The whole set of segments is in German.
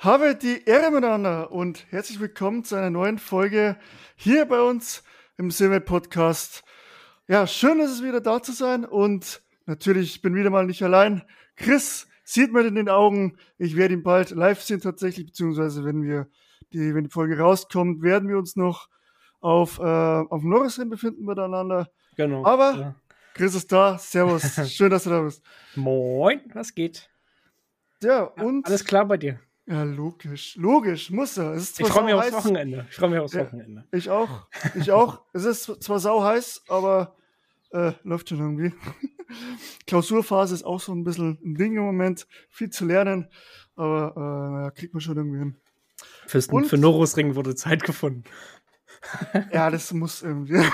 Habe die Ehre miteinander und herzlich willkommen zu einer neuen Folge hier bei uns im Silver Podcast. Ja, schön ist es wieder da zu sein und natürlich bin wieder mal nicht allein. Chris sieht man in den Augen. Ich werde ihn bald live sehen tatsächlich, beziehungsweise wenn wir die, wenn die Folge rauskommt, werden wir uns noch auf, äh, auf dem Norrisring befinden miteinander. Genau. Aber ja. Chris ist da. Servus. Schön, dass du da bist. Moin, was geht? Ja, und. Alles klar bei dir? Ja, logisch. Logisch, muss er. ich freue mich aufs Wochenende. Ich freue mich aufs ja, Wochenende. Ich auch. Ich auch. es ist zwar sau heiß, aber äh, läuft schon irgendwie. Klausurphase ist auch so ein bisschen ein Ding im Moment. Viel zu lernen, aber äh, naja, kriegt man schon irgendwie hin. Fürs, Und, für Norosring wurde Zeit gefunden. ja, das muss irgendwie.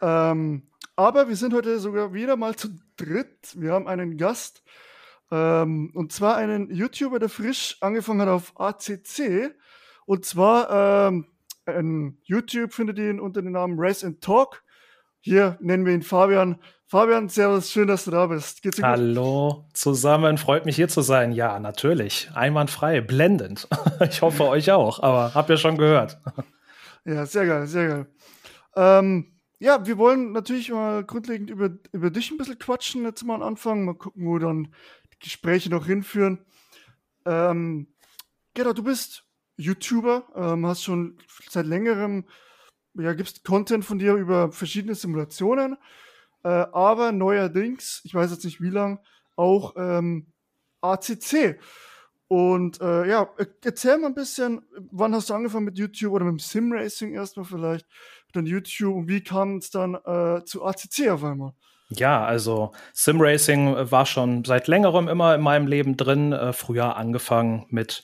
ähm, aber wir sind heute sogar wieder mal zu dritt. Wir haben einen Gast. Ähm, und zwar einen YouTuber, der frisch angefangen hat auf ACC. Und zwar ähm, ein YouTube findet ihr ihn unter dem Namen Race and Talk. Hier nennen wir ihn Fabian. Fabian, servus, schön, dass du da bist. Geht's dir Hallo gut? zusammen, freut mich hier zu sein. Ja, natürlich, einwandfrei, blendend. ich hoffe euch auch, aber habt ihr schon gehört. ja, sehr geil, sehr geil. Ähm, ja, wir wollen natürlich mal grundlegend über, über dich ein bisschen quatschen, jetzt mal anfangen, mal gucken, wo dann Gespräche noch hinführen. Ähm, genau, du bist YouTuber, ähm, hast schon seit längerem, ja, gibst Content von dir über verschiedene Simulationen, äh, aber neuerdings, ich weiß jetzt nicht wie lang, auch ähm, ACC. Und äh, ja, erzähl mal ein bisschen, wann hast du angefangen mit YouTube oder mit dem Sim-Racing erstmal vielleicht, dann YouTube und wie kam es dann äh, zu ACC auf einmal? Ja, also Simracing war schon seit längerem immer in meinem Leben drin. Äh, früher angefangen mit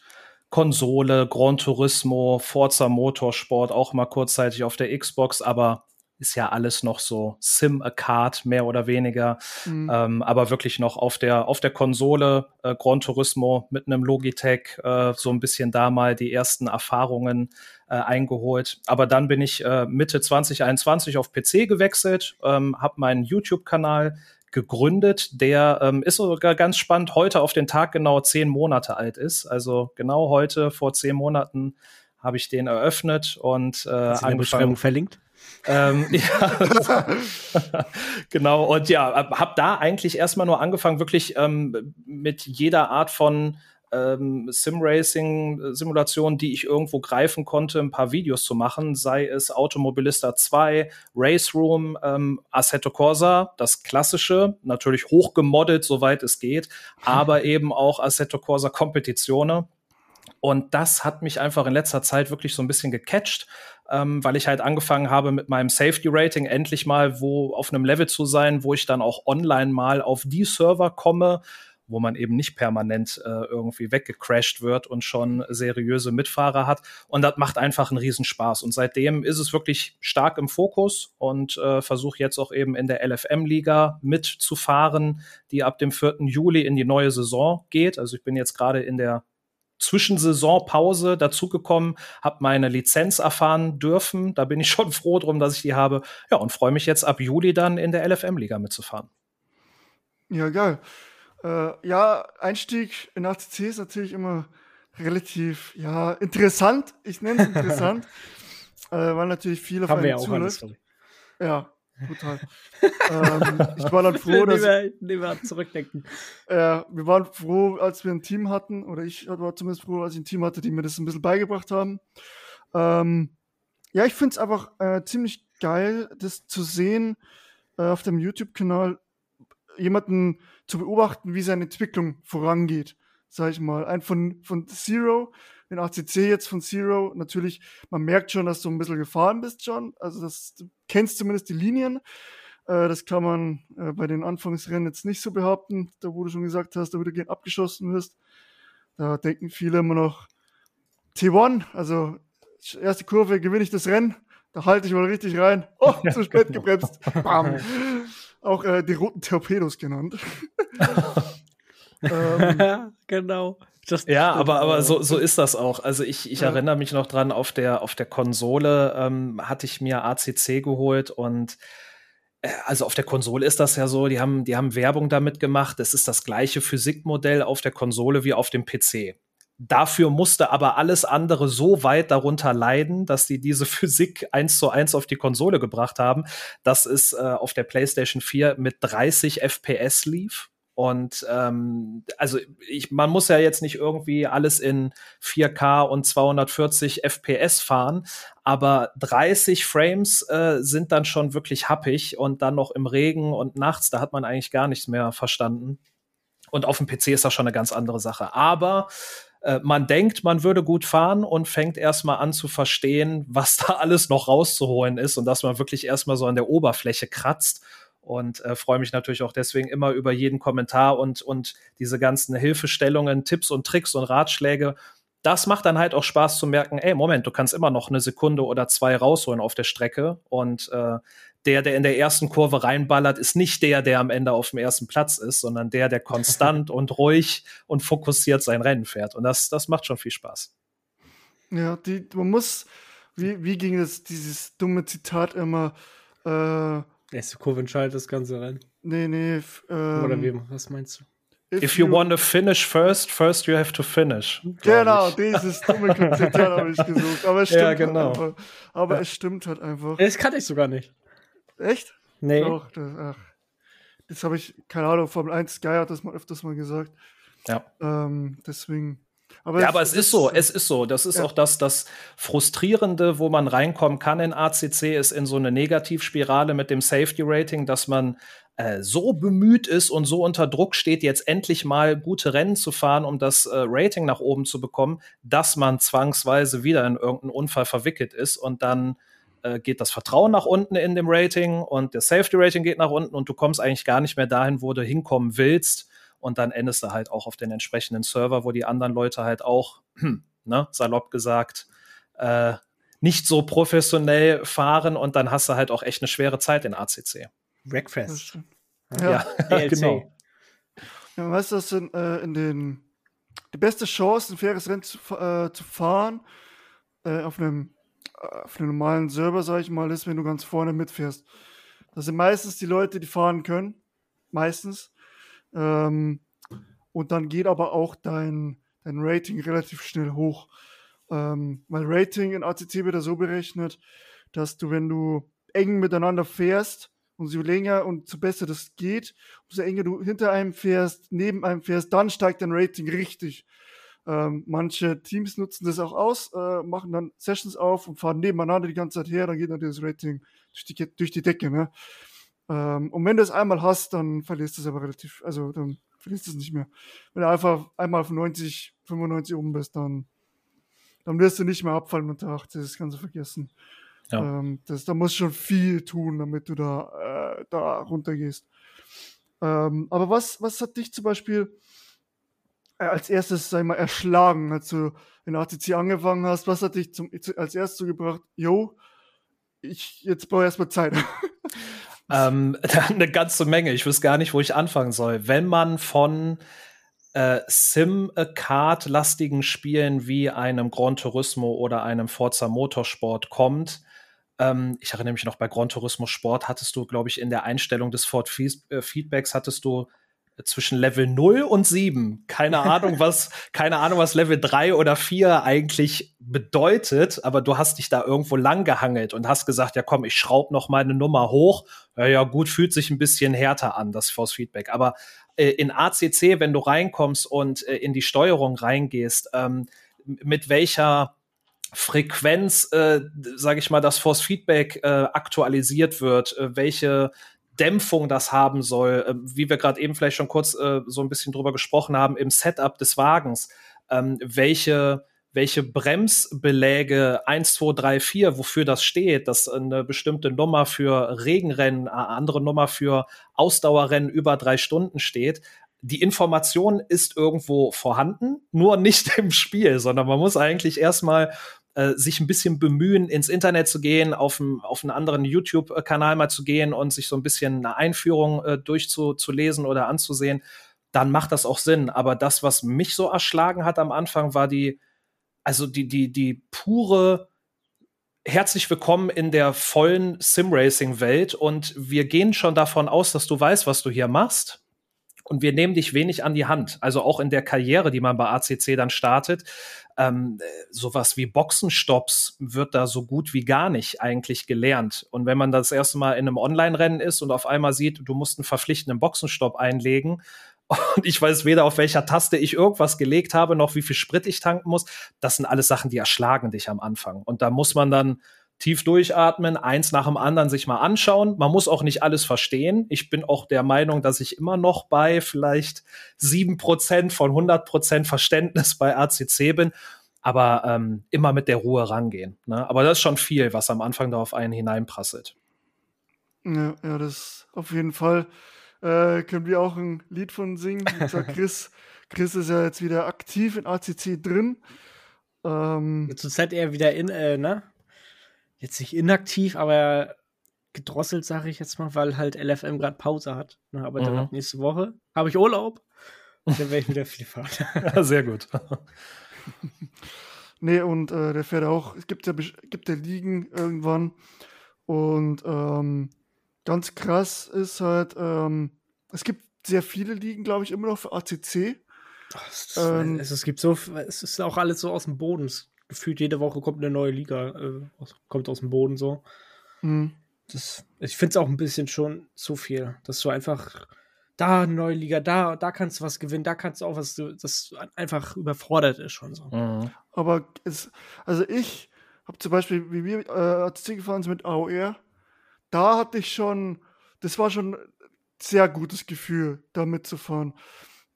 Konsole, Gran Turismo, Forza Motorsport, auch mal kurzzeitig auf der Xbox, aber ist ja alles noch so Sim-A-Card, mehr oder weniger. Mhm. Ähm, aber wirklich noch auf der, auf der Konsole äh, Gran Turismo mit einem Logitech äh, so ein bisschen da mal die ersten Erfahrungen äh, eingeholt. Aber dann bin ich äh, Mitte 2021 auf PC gewechselt, ähm, habe meinen YouTube-Kanal gegründet, der ähm, ist sogar ganz spannend, heute auf den Tag genau zehn Monate alt ist. Also genau heute vor zehn Monaten habe ich den eröffnet und äh, Hast du in der Beschreibung verlinkt? Ähm, ja, genau. Und ja, habe da eigentlich erstmal nur angefangen, wirklich ähm, mit jeder Art von ähm, Sim-Racing-Simulation, die ich irgendwo greifen konnte, ein paar Videos zu machen, sei es Automobilista 2, Race Room, ähm, Assetto Corsa, das klassische, natürlich hochgemoddet, soweit es geht, aber eben auch Assetto Corsa Competizione. Und das hat mich einfach in letzter Zeit wirklich so ein bisschen gecatcht, ähm, weil ich halt angefangen habe mit meinem Safety Rating endlich mal wo auf einem Level zu sein, wo ich dann auch online mal auf die Server komme, wo man eben nicht permanent äh, irgendwie weggecrashed wird und schon seriöse Mitfahrer hat. Und das macht einfach einen Riesenspaß. Und seitdem ist es wirklich stark im Fokus und äh, versuche jetzt auch eben in der LFM-Liga mitzufahren, die ab dem 4. Juli in die neue Saison geht. Also ich bin jetzt gerade in der Zwischensaisonpause dazugekommen, habe meine Lizenz erfahren dürfen. Da bin ich schon froh drum, dass ich die habe. Ja, und freue mich jetzt ab Juli dann in der LFM-Liga mitzufahren. Ja, geil. Äh, ja, Einstieg in ACC ist natürlich immer relativ, ja, interessant. Ich nenne es interessant, äh, weil natürlich viele Haben wir ja auch zuläuft. Ja, Total. ähm, ich war dann froh, dass. Lieber, lieber zurückdenken. Äh, wir waren froh, als wir ein Team hatten, oder ich war zumindest froh, als ich ein Team hatte, die mir das ein bisschen beigebracht haben. Ähm, ja, ich finde es einfach äh, ziemlich geil, das zu sehen äh, auf dem YouTube-Kanal, jemanden zu beobachten, wie seine Entwicklung vorangeht. Sag ich mal. Ein von, von Zero den ACC jetzt von Zero, natürlich, man merkt schon, dass du ein bisschen gefahren bist schon. Also das, du kennst zumindest die Linien. Äh, das kann man äh, bei den Anfangsrennen jetzt nicht so behaupten, da wo du schon gesagt hast, da wo du gern abgeschossen wirst. Da denken viele immer noch T1, also erste Kurve gewinne ich das Rennen, da halte ich mal richtig rein. Oh, zu spät gebremst. Bam. Auch äh, die roten Torpedos genannt. ähm, genau. Das ja, aber, aber so, so ist das auch. Also ich, ich ja. erinnere mich noch dran, auf der, auf der Konsole ähm, hatte ich mir ACC geholt und äh, also auf der Konsole ist das ja so, die haben, die haben Werbung damit gemacht. Es ist das gleiche Physikmodell auf der Konsole wie auf dem PC. Dafür musste aber alles andere so weit darunter leiden, dass die diese Physik eins zu eins auf die Konsole gebracht haben, dass es äh, auf der PlayStation 4 mit 30 FPS lief. Und ähm, also ich, man muss ja jetzt nicht irgendwie alles in 4K und 240 FPS fahren, aber 30 Frames äh, sind dann schon wirklich happig und dann noch im Regen und nachts, da hat man eigentlich gar nichts mehr verstanden. Und auf dem PC ist das schon eine ganz andere Sache. Aber äh, man denkt, man würde gut fahren und fängt erstmal an zu verstehen, was da alles noch rauszuholen ist und dass man wirklich erstmal so an der Oberfläche kratzt und äh, freue mich natürlich auch deswegen immer über jeden Kommentar und, und diese ganzen Hilfestellungen, Tipps und Tricks und Ratschläge. Das macht dann halt auch Spaß zu merken, ey, Moment, du kannst immer noch eine Sekunde oder zwei rausholen auf der Strecke und äh, der, der in der ersten Kurve reinballert, ist nicht der, der am Ende auf dem ersten Platz ist, sondern der, der konstant und ruhig und fokussiert sein Rennen fährt. Und das, das macht schon viel Spaß. Ja, die, man muss, wie, wie ging es, dieses dumme Zitat immer, äh, Erste Kurve entscheidet das ganze Rennen. Nee, nee. Ähm, Oder wie, was meinst du? If, if you, you want to finish first, first you have to finish. Genau, dieses dumme Zitat habe ich gesucht. Aber es stimmt ja, genau. halt einfach. Aber ja. es stimmt halt einfach. Das kann ich sogar nicht. Echt? Nee. Doch, das, ach. Das habe ich, keine Ahnung, Formel 1 Sky hat das mal öfters mal gesagt. Ja. Ähm, deswegen. Aber, ja, aber es ist so, es ist so. Das ist ja. auch das, das Frustrierende, wo man reinkommen kann in ACC, ist in so eine Negativspirale mit dem Safety Rating, dass man äh, so bemüht ist und so unter Druck steht, jetzt endlich mal gute Rennen zu fahren, um das äh, Rating nach oben zu bekommen, dass man zwangsweise wieder in irgendeinen Unfall verwickelt ist und dann äh, geht das Vertrauen nach unten in dem Rating und der Safety Rating geht nach unten und du kommst eigentlich gar nicht mehr dahin, wo du hinkommen willst und dann endest du halt auch auf den entsprechenden Server, wo die anderen Leute halt auch, ne, salopp gesagt, äh, nicht so professionell fahren und dann hast du halt auch echt eine schwere Zeit in ACC. Breakfast. Ja, ja genau. Ja, weißt du, das sind äh, in den die beste Chance, ein faires Rennen zu, äh, zu fahren, äh, auf einem auf einem normalen Server, sag ich mal, ist, wenn du ganz vorne mitfährst. Das sind meistens die Leute, die fahren können. Meistens. Ähm, und dann geht aber auch dein, dein Rating relativ schnell hoch. Ähm, weil Rating in ACC wird ja so berechnet, dass du, wenn du eng miteinander fährst, und so länger und so besser das geht, umso enger du hinter einem fährst, neben einem fährst, dann steigt dein Rating richtig. Ähm, manche Teams nutzen das auch aus, äh, machen dann Sessions auf und fahren nebeneinander die ganze Zeit her, dann geht natürlich das Rating durch die, durch die Decke. Ne? Ähm, und wenn du es einmal hast, dann verlierst du es aber relativ, also dann verlierst du es nicht mehr. Wenn du einfach einmal von 90, 95 oben bist, dann, dann wirst du nicht mehr abfallen unter 80, das kannst du vergessen. Ja. Ähm, das, da musst du schon viel tun, damit du da, äh, da runtergehst. Ähm, aber was, was hat dich zum Beispiel äh, als erstes, sag ich mal, erschlagen, als du in ATC angefangen hast? Was hat dich zum, als erstes so gebracht, yo, ich, jetzt brauche ich erstmal Zeit. ähm, eine ganze Menge. Ich wüsste gar nicht, wo ich anfangen soll. Wenn man von äh, Sim-Card-lastigen Spielen wie einem Gran Turismo oder einem Forza Motorsport kommt, ähm, ich erinnere mich noch bei Gran Turismo Sport hattest du, glaube ich, in der Einstellung des Ford äh, Feedbacks hattest du zwischen Level 0 und 7. Keine Ahnung, was, keine Ahnung, was Level 3 oder 4 eigentlich bedeutet, aber du hast dich da irgendwo lang gehangelt und hast gesagt, ja komm, ich schraub noch mal eine Nummer hoch. Ja, ja, gut, fühlt sich ein bisschen härter an, das Force Feedback. Aber äh, in ACC, wenn du reinkommst und äh, in die Steuerung reingehst, ähm, mit welcher Frequenz, äh, sage ich mal, das Force Feedback äh, aktualisiert wird, äh, welche Dämpfung das haben soll, äh, wie wir gerade eben vielleicht schon kurz äh, so ein bisschen drüber gesprochen haben, im Setup des Wagens, ähm, welche welche Bremsbeläge 1, 2, 3, 4, wofür das steht, dass eine bestimmte Nummer für Regenrennen, eine andere Nummer für Ausdauerrennen über drei Stunden steht. Die Information ist irgendwo vorhanden, nur nicht im Spiel, sondern man muss eigentlich erstmal äh, sich ein bisschen bemühen, ins Internet zu gehen, auf, ein, auf einen anderen YouTube-Kanal mal zu gehen und sich so ein bisschen eine Einführung äh, durchzulesen oder anzusehen, dann macht das auch Sinn. Aber das, was mich so erschlagen hat am Anfang, war die, also die, die, die pure herzlich willkommen in der vollen Sim-Racing-Welt und wir gehen schon davon aus, dass du weißt, was du hier machst. Und wir nehmen dich wenig an die Hand. Also auch in der Karriere, die man bei ACC dann startet, ähm, sowas wie Boxenstops wird da so gut wie gar nicht eigentlich gelernt. Und wenn man das erste Mal in einem Online-Rennen ist und auf einmal sieht, du musst einen verpflichtenden Boxenstopp einlegen, und ich weiß weder auf welcher Taste ich irgendwas gelegt habe, noch wie viel Sprit ich tanken muss. Das sind alles Sachen, die erschlagen dich am Anfang. Und da muss man dann tief durchatmen, eins nach dem anderen sich mal anschauen. Man muss auch nicht alles verstehen. Ich bin auch der Meinung, dass ich immer noch bei vielleicht sieben Prozent von 100 Prozent Verständnis bei ACC bin, aber ähm, immer mit der Ruhe rangehen. Ne? Aber das ist schon viel, was am Anfang da auf einen hineinprasselt. Ja, ja, das auf jeden Fall. Äh, können wir auch ein Lied von singen. Chris, Chris ist ja jetzt wieder aktiv in ACC drin. Ähm, Zurzeit eher wieder in, äh, ne? Jetzt nicht inaktiv, aber gedrosselt, sage ich jetzt mal, weil halt LFM gerade Pause hat. Ne, aber mhm. dann nächste Woche habe ich Urlaub und dann werde ich wieder viel fahren. ja, sehr gut. nee, und äh, der fährt auch, es gibt ja, gibt ja Ligen irgendwann und ähm, ganz krass ist halt, ähm, es gibt sehr viele Ligen, glaube ich, immer noch für ACC. Ach, es, ähm, es, es, gibt so, es ist auch alles so aus dem Boden. Es gefühlt jede Woche kommt eine neue Liga, äh, kommt aus dem Boden so. Mhm. Das, ich finde es auch ein bisschen schon zu viel, dass du einfach da eine neue Liga, da, da kannst du was gewinnen, da kannst du auch was, das einfach überfordert ist schon so. Mhm. Aber es, also ich habe zum Beispiel, wie wir äh, ACC gefahren sind mit AOR, da hatte ich schon, das war schon sehr gutes Gefühl, da mitzufahren.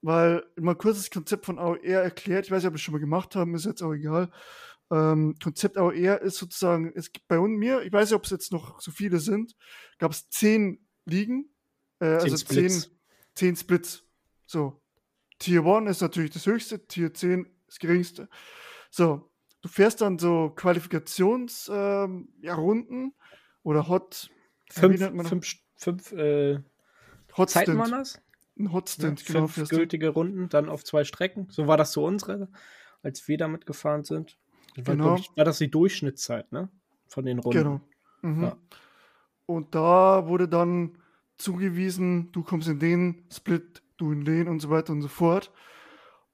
Weil mal kurz das Konzept von AOR erklärt, ich weiß nicht, ob wir es schon mal gemacht haben, ist jetzt auch egal. Ähm, Konzept AOR ist sozusagen, es gibt bei mir, ich weiß nicht, ob es jetzt noch so viele sind, gab es zehn Ligen, äh, zehn also Splits. zehn, zehn Splits. So. Tier 1 ist natürlich das höchste, Tier 10 das geringste. So, du fährst dann so Qualifikationsrunden ähm, ja, oder Hot. Fünf, fünf, fünf äh, Hot Zeiten waren das? Ein Hotstint, ja, genau. Fünf gültige Runden, dann auf zwei Strecken. So war das so unsere, als wir damit gefahren sind. War, genau. Ich, war das die Durchschnittszeit, ne? Von den Runden. Genau. Mhm. Ja. Und da wurde dann zugewiesen, du kommst in den Split, du in den und so weiter und so fort.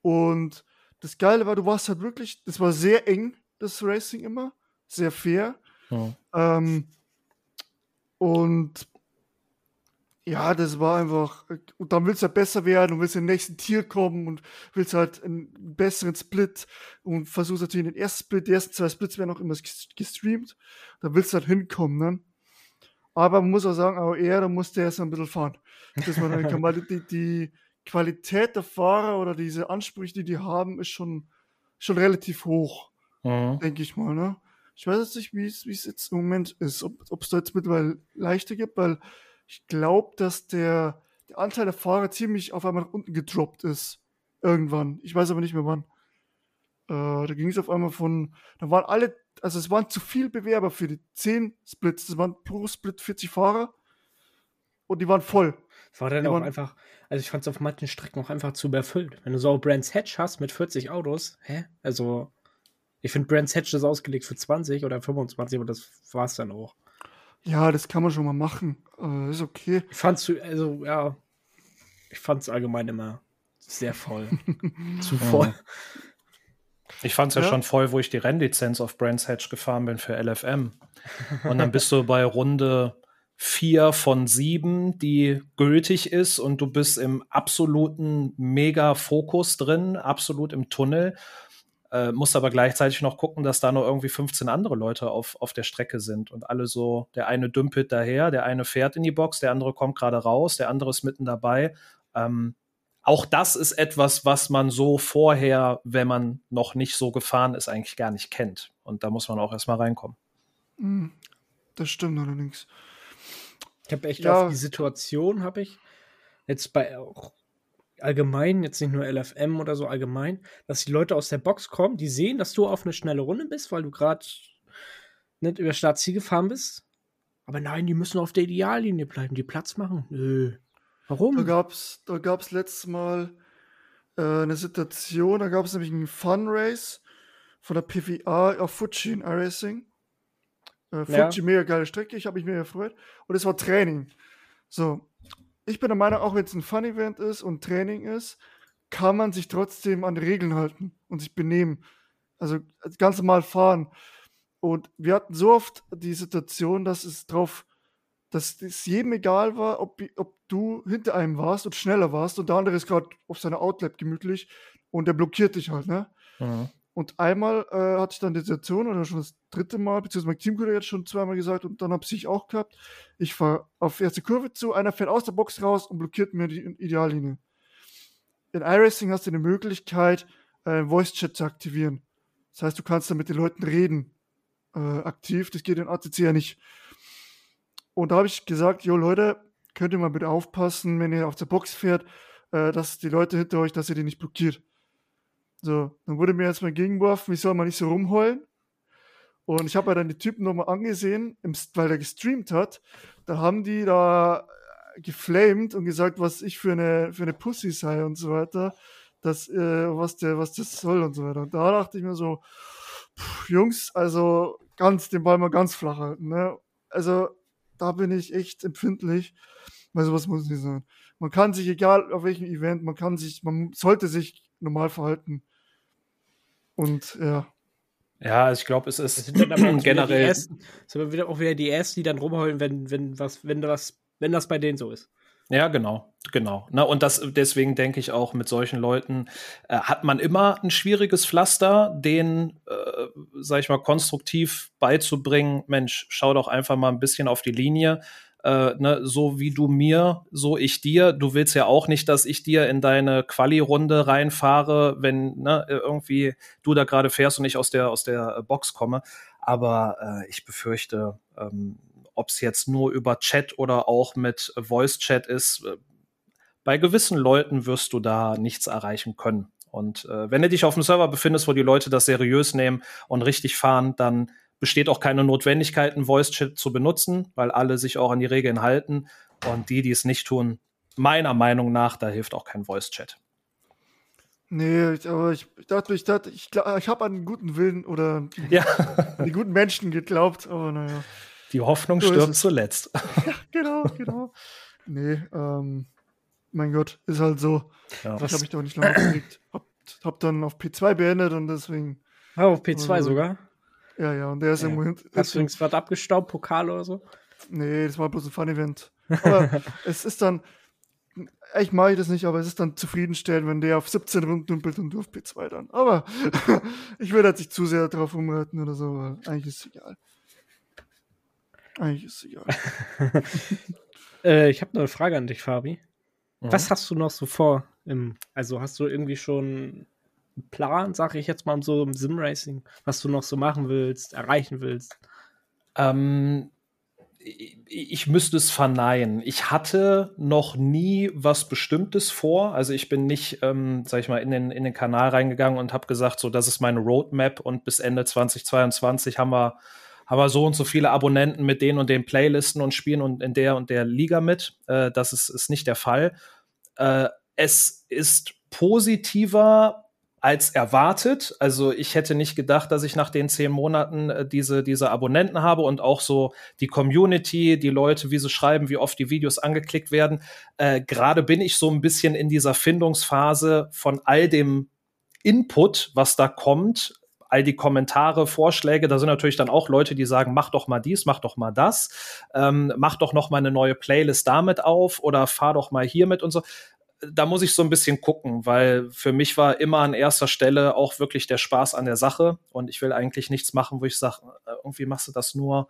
Und das Geile war, du warst halt wirklich, das war sehr eng, das Racing immer, sehr fair. Ja. Ähm, und ja, das war einfach. Und dann willst du halt besser werden und willst in den nächsten Tier kommen und willst halt einen besseren Split und versuchst natürlich den ersten Split, die ersten zwei Splits werden auch immer gestreamt. Da willst du halt hinkommen, ne? Aber man muss auch sagen, auch er, da musste erst ein bisschen fahren. Dass man dann kann, weil die, die Qualität der Fahrer oder diese Ansprüche, die die haben, ist schon, schon relativ hoch. Mhm. Denke ich mal, ne? Ich weiß jetzt nicht, wie es jetzt im Moment ist, ob es da jetzt mittlerweile leichter gibt, weil ich glaube, dass der, der Anteil der Fahrer ziemlich auf einmal nach unten gedroppt ist. Irgendwann. Ich weiß aber nicht mehr wann. Äh, da ging es auf einmal von, da waren alle, also es waren zu viele Bewerber für die 10 Splits. Es waren pro Split 40 Fahrer und die waren voll. Es war dann die auch einfach, also ich fand es auf manchen Strecken auch einfach zu überfüllt. Wenn du so Brands Hatch hast mit 40 Autos, hä? Also, ich finde Brands Hatch ist ausgelegt für 20 oder 25, aber das war es dann auch. Ja, das kann man schon mal machen. Äh, ist okay. Ich fand's, also, ja, ich fand's allgemein immer sehr voll. Zu voll. Ich fand's ja, ja, schon voll, wo ich die Rennlizenz auf Brands Hatch gefahren bin für LFM. Und dann bist du bei Runde vier von sieben, die gültig ist und du bist im absoluten Mega-Fokus drin, absolut im Tunnel. Äh, musst aber gleichzeitig noch gucken, dass da noch irgendwie 15 andere Leute auf, auf der Strecke sind und alle so, der eine dümpelt daher, der eine fährt in die Box, der andere kommt gerade raus, der andere ist mitten dabei. Ähm, auch das ist etwas, was man so vorher, wenn man noch nicht so gefahren ist, eigentlich gar nicht kennt. Und da muss man auch erstmal reinkommen. Hm, das stimmt allerdings. Ich habe echt ja. auf die Situation, habe ich jetzt bei auch allgemein, jetzt nicht nur LFM oder so allgemein, dass die Leute aus der Box kommen, die sehen, dass du auf eine schnelle Runde bist, weil du gerade nicht über Startziel gefahren bist. Aber nein, die müssen auf der Ideallinie bleiben, die Platz machen. Nö. Warum? Da gab's, da gab's letztes Mal äh, eine Situation, da gab es nämlich einen Fun Race von der PVA auf Fuji in iRacing. Äh, Fuji, ja. mega geile Strecke, ich habe mich mega gefreut. Und es war Training. So, ich bin der Meinung, auch wenn es ein Fun-Event ist und Training ist, kann man sich trotzdem an Regeln halten und sich benehmen. Also ganz normal fahren. Und wir hatten so oft die Situation, dass es drauf, dass es jedem egal war, ob, ob du hinter einem warst und schneller warst und der andere ist gerade auf seiner Outlet gemütlich und der blockiert dich halt, ne? Mhm. Und einmal äh, hatte ich dann die Situation, oder schon das dritte Mal, beziehungsweise mein Teamkollege hat schon zweimal gesagt, und dann habe ich auch gehabt, ich fahre auf erste Kurve zu, einer fährt aus der Box raus und blockiert mir die Ideallinie. In iRacing hast du eine Möglichkeit, äh, Voice Chat zu aktivieren. Das heißt, du kannst dann mit den Leuten reden, äh, aktiv. Das geht in ATC ja nicht. Und da habe ich gesagt, jo Leute, könnt ihr mal bitte aufpassen, wenn ihr auf der Box fährt, äh, dass die Leute hinter euch, dass ihr die nicht blockiert. So, dann wurde mir jetzt mal gegengeworfen, wie soll man nicht so rumheulen? Und ich habe ja dann die Typen nochmal angesehen, weil der gestreamt hat. Da haben die da geflamed und gesagt, was ich für eine, für eine Pussy sei und so weiter. Das, äh, was, der, was das soll und so weiter. Und da dachte ich mir so, pff, Jungs, also ganz, den Ball mal ganz flach halten. Ne? Also da bin ich echt empfindlich, weil sowas muss nicht sein. Man kann sich, egal auf welchem Event, man kann sich, man sollte sich normal verhalten. Und ja. Ja, also ich glaube, es ist das sind dann generell. Ersten, sind wieder auch wieder die ersten, die dann rumheulen, wenn, wenn was, wenn das, wenn das bei denen so ist. Ja, genau, genau. Na, und das, deswegen denke ich auch, mit solchen Leuten äh, hat man immer ein schwieriges Pflaster, den, äh, sag ich mal, konstruktiv beizubringen. Mensch, schau doch einfach mal ein bisschen auf die Linie äh, ne, so wie du mir, so ich dir. Du willst ja auch nicht, dass ich dir in deine Quali-Runde reinfahre, wenn ne, irgendwie du da gerade fährst und ich aus der, aus der äh, Box komme. Aber äh, ich befürchte, ähm, ob es jetzt nur über Chat oder auch mit Voice-Chat ist, äh, bei gewissen Leuten wirst du da nichts erreichen können. Und äh, wenn du dich auf dem Server befindest, wo die Leute das seriös nehmen und richtig fahren, dann besteht auch keine Notwendigkeit, einen Voice-Chat zu benutzen, weil alle sich auch an die Regeln halten. Und die, die es nicht tun, meiner Meinung nach, da hilft auch kein Voice-Chat. Nee, aber ich, dachte, ich dachte, ich, ich habe an den guten Willen oder ja. an die guten Menschen geglaubt, aber naja. Die Hoffnung so stirbt zuletzt. ja, genau, genau. Nee, ähm, mein Gott, ist halt so. Ja. Das habe ich doch nicht lange aufgelegt. Hab, hab dann auf P2 beendet und deswegen. Ah, auf P2 also, sogar? Ja, ja, und der ist ja. im Hast du übrigens was abgestaubt, Pokal oder so? Nee, das war bloß ein Fun-Event. Aber es ist dann, ich mache das nicht, aber es ist dann zufriedenstellend, wenn der auf 17 rumdümpelt und du auf P2 dann. Aber ich würde jetzt nicht zu sehr drauf umreiten oder so, weil eigentlich ist es egal. Eigentlich ist es egal. äh, ich habe noch eine Frage an dich, Fabi. Mhm. Was hast du noch so vor? Im, also hast du irgendwie schon Plan, sage ich jetzt mal, so im Sim-Racing, was du noch so machen willst, erreichen willst? Ähm, ich müsste es verneinen. Ich hatte noch nie was Bestimmtes vor. Also ich bin nicht, ähm, sag ich mal, in den, in den Kanal reingegangen und habe gesagt, so, das ist meine Roadmap und bis Ende 2022 haben wir, haben wir so und so viele Abonnenten mit den und den Playlisten und spielen und in der und der Liga mit. Äh, das ist, ist nicht der Fall. Äh, es ist positiver als erwartet. Also ich hätte nicht gedacht, dass ich nach den zehn Monaten äh, diese, diese Abonnenten habe und auch so die Community, die Leute, wie sie schreiben, wie oft die Videos angeklickt werden. Äh, Gerade bin ich so ein bisschen in dieser Findungsphase von all dem Input, was da kommt, all die Kommentare, Vorschläge, da sind natürlich dann auch Leute, die sagen, mach doch mal dies, mach doch mal das, ähm, mach doch noch mal eine neue Playlist damit auf oder fahr doch mal hier mit und so da muss ich so ein bisschen gucken, weil für mich war immer an erster Stelle auch wirklich der Spaß an der Sache und ich will eigentlich nichts machen, wo ich sage, äh, irgendwie machst du das nur,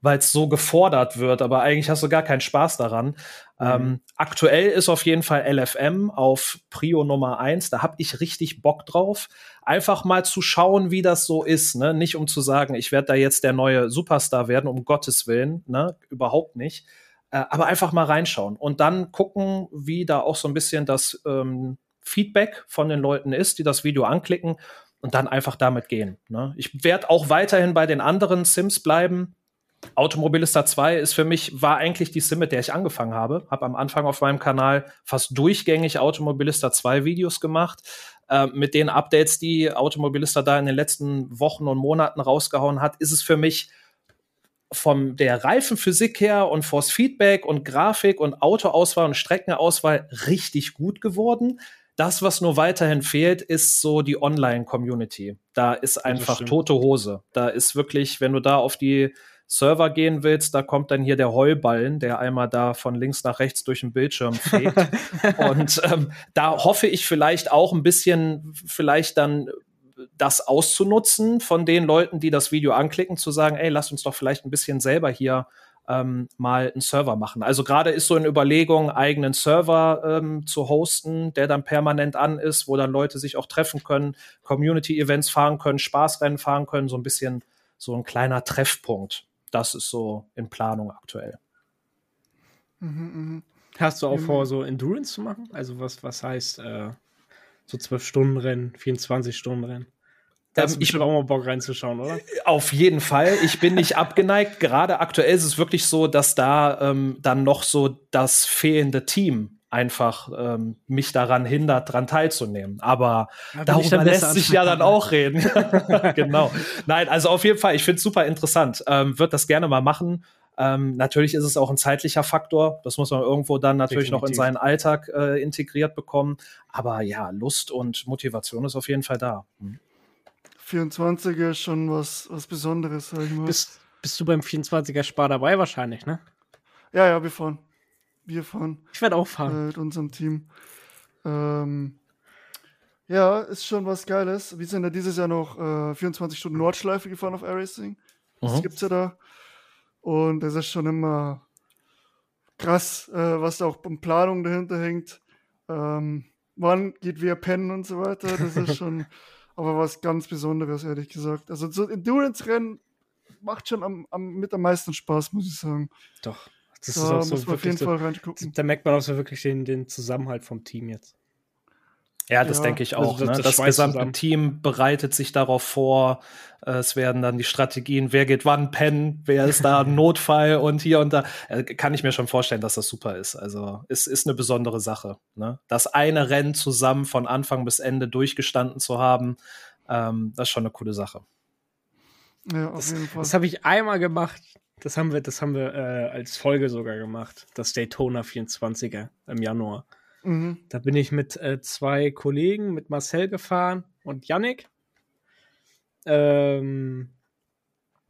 weil es so gefordert wird, aber eigentlich hast du gar keinen Spaß daran. Mhm. Ähm, aktuell ist auf jeden Fall LFM auf Prio Nummer eins. Da habe ich richtig Bock drauf. Einfach mal zu schauen, wie das so ist. Ne? Nicht um zu sagen, ich werde da jetzt der neue Superstar werden, um Gottes Willen. Ne? Überhaupt nicht aber einfach mal reinschauen und dann gucken, wie da auch so ein bisschen das ähm, Feedback von den Leuten ist, die das Video anklicken und dann einfach damit gehen. Ne? Ich werde auch weiterhin bei den anderen Sims bleiben. Automobilista 2 ist für mich, war eigentlich die Sim, mit der ich angefangen habe. Habe am Anfang auf meinem Kanal fast durchgängig Automobilista 2 Videos gemacht. Äh, mit den Updates, die Automobilista da in den letzten Wochen und Monaten rausgehauen hat, ist es für mich von der Reifenphysik her und Force Feedback und Grafik und Autoauswahl und Streckenauswahl richtig gut geworden. Das, was nur weiterhin fehlt, ist so die Online-Community. Da ist einfach tote Hose. Da ist wirklich, wenn du da auf die Server gehen willst, da kommt dann hier der Heuballen, der einmal da von links nach rechts durch den Bildschirm fegt. und ähm, da hoffe ich vielleicht auch ein bisschen, vielleicht dann das auszunutzen von den Leuten, die das Video anklicken, zu sagen, ey, lass uns doch vielleicht ein bisschen selber hier ähm, mal einen Server machen. Also gerade ist so in Überlegung, eigenen Server ähm, zu hosten, der dann permanent an ist, wo dann Leute sich auch treffen können, Community-Events fahren können, Spaßrennen fahren können, so ein bisschen so ein kleiner Treffpunkt. Das ist so in Planung aktuell. Mhm, mh. Hast du auch vor, so Endurance zu machen? Also was, was heißt äh, so 12 Stunden Rennen, 24 Stunden Rennen? Da hast ich auch mal Bock reinzuschauen, oder? Auf jeden Fall. Ich bin nicht abgeneigt. Gerade aktuell ist es wirklich so, dass da ähm, dann noch so das fehlende Team einfach ähm, mich daran hindert, daran teilzunehmen. Aber ja, darüber lässt sich ja dann auch reden. genau. Nein, also auf jeden Fall, ich finde es super interessant. Ähm, Wird das gerne mal machen. Ähm, natürlich ist es auch ein zeitlicher Faktor. Das muss man irgendwo dann natürlich Definitiv. noch in seinen Alltag äh, integriert bekommen. Aber ja, Lust und Motivation ist auf jeden Fall da. Mhm. 24er ist schon was, was Besonderes, sag ich mal. Bist, bist du beim 24er Spar dabei wahrscheinlich, ne? Ja, ja, wir fahren. Wir fahren. Ich werde auch fahren. Äh, mit unserem Team. Ähm, ja, ist schon was Geiles. Wir sind ja dieses Jahr noch äh, 24 Stunden Nordschleife gefahren auf Air Racing. Das mhm. gibt's ja da. Und das ist schon immer krass, äh, was da auch um Planung dahinter hängt. Ähm, wann geht wer pennen und so weiter. Das ist schon aber was ganz Besonderes, ehrlich gesagt. Also so Endurance-Rennen macht schon am, am, mit am meisten Spaß, muss ich sagen. Doch. Das da ist auch so muss man auf jeden so, Fall reingucken. Da merkt man auch so wirklich den, den Zusammenhalt vom Team jetzt. Ja, das ja, denke ich also auch. Also das, ne? das, das gesamte zusammen. Team bereitet sich darauf vor. Es werden dann die Strategien, wer geht wann pennen, wer ist da ein Notfall und hier und da. Äh, kann ich mir schon vorstellen, dass das super ist. Also es ist eine besondere Sache. Ne? Das eine Rennen zusammen von Anfang bis Ende durchgestanden zu haben, ähm, das ist schon eine coole Sache. Ja, auf jeden Fall. Das, das habe ich einmal gemacht. Das haben wir, das haben wir äh, als Folge sogar gemacht. Das Daytona 24er im Januar. Mhm. Da bin ich mit äh, zwei Kollegen, mit Marcel gefahren und Yannick. Ähm,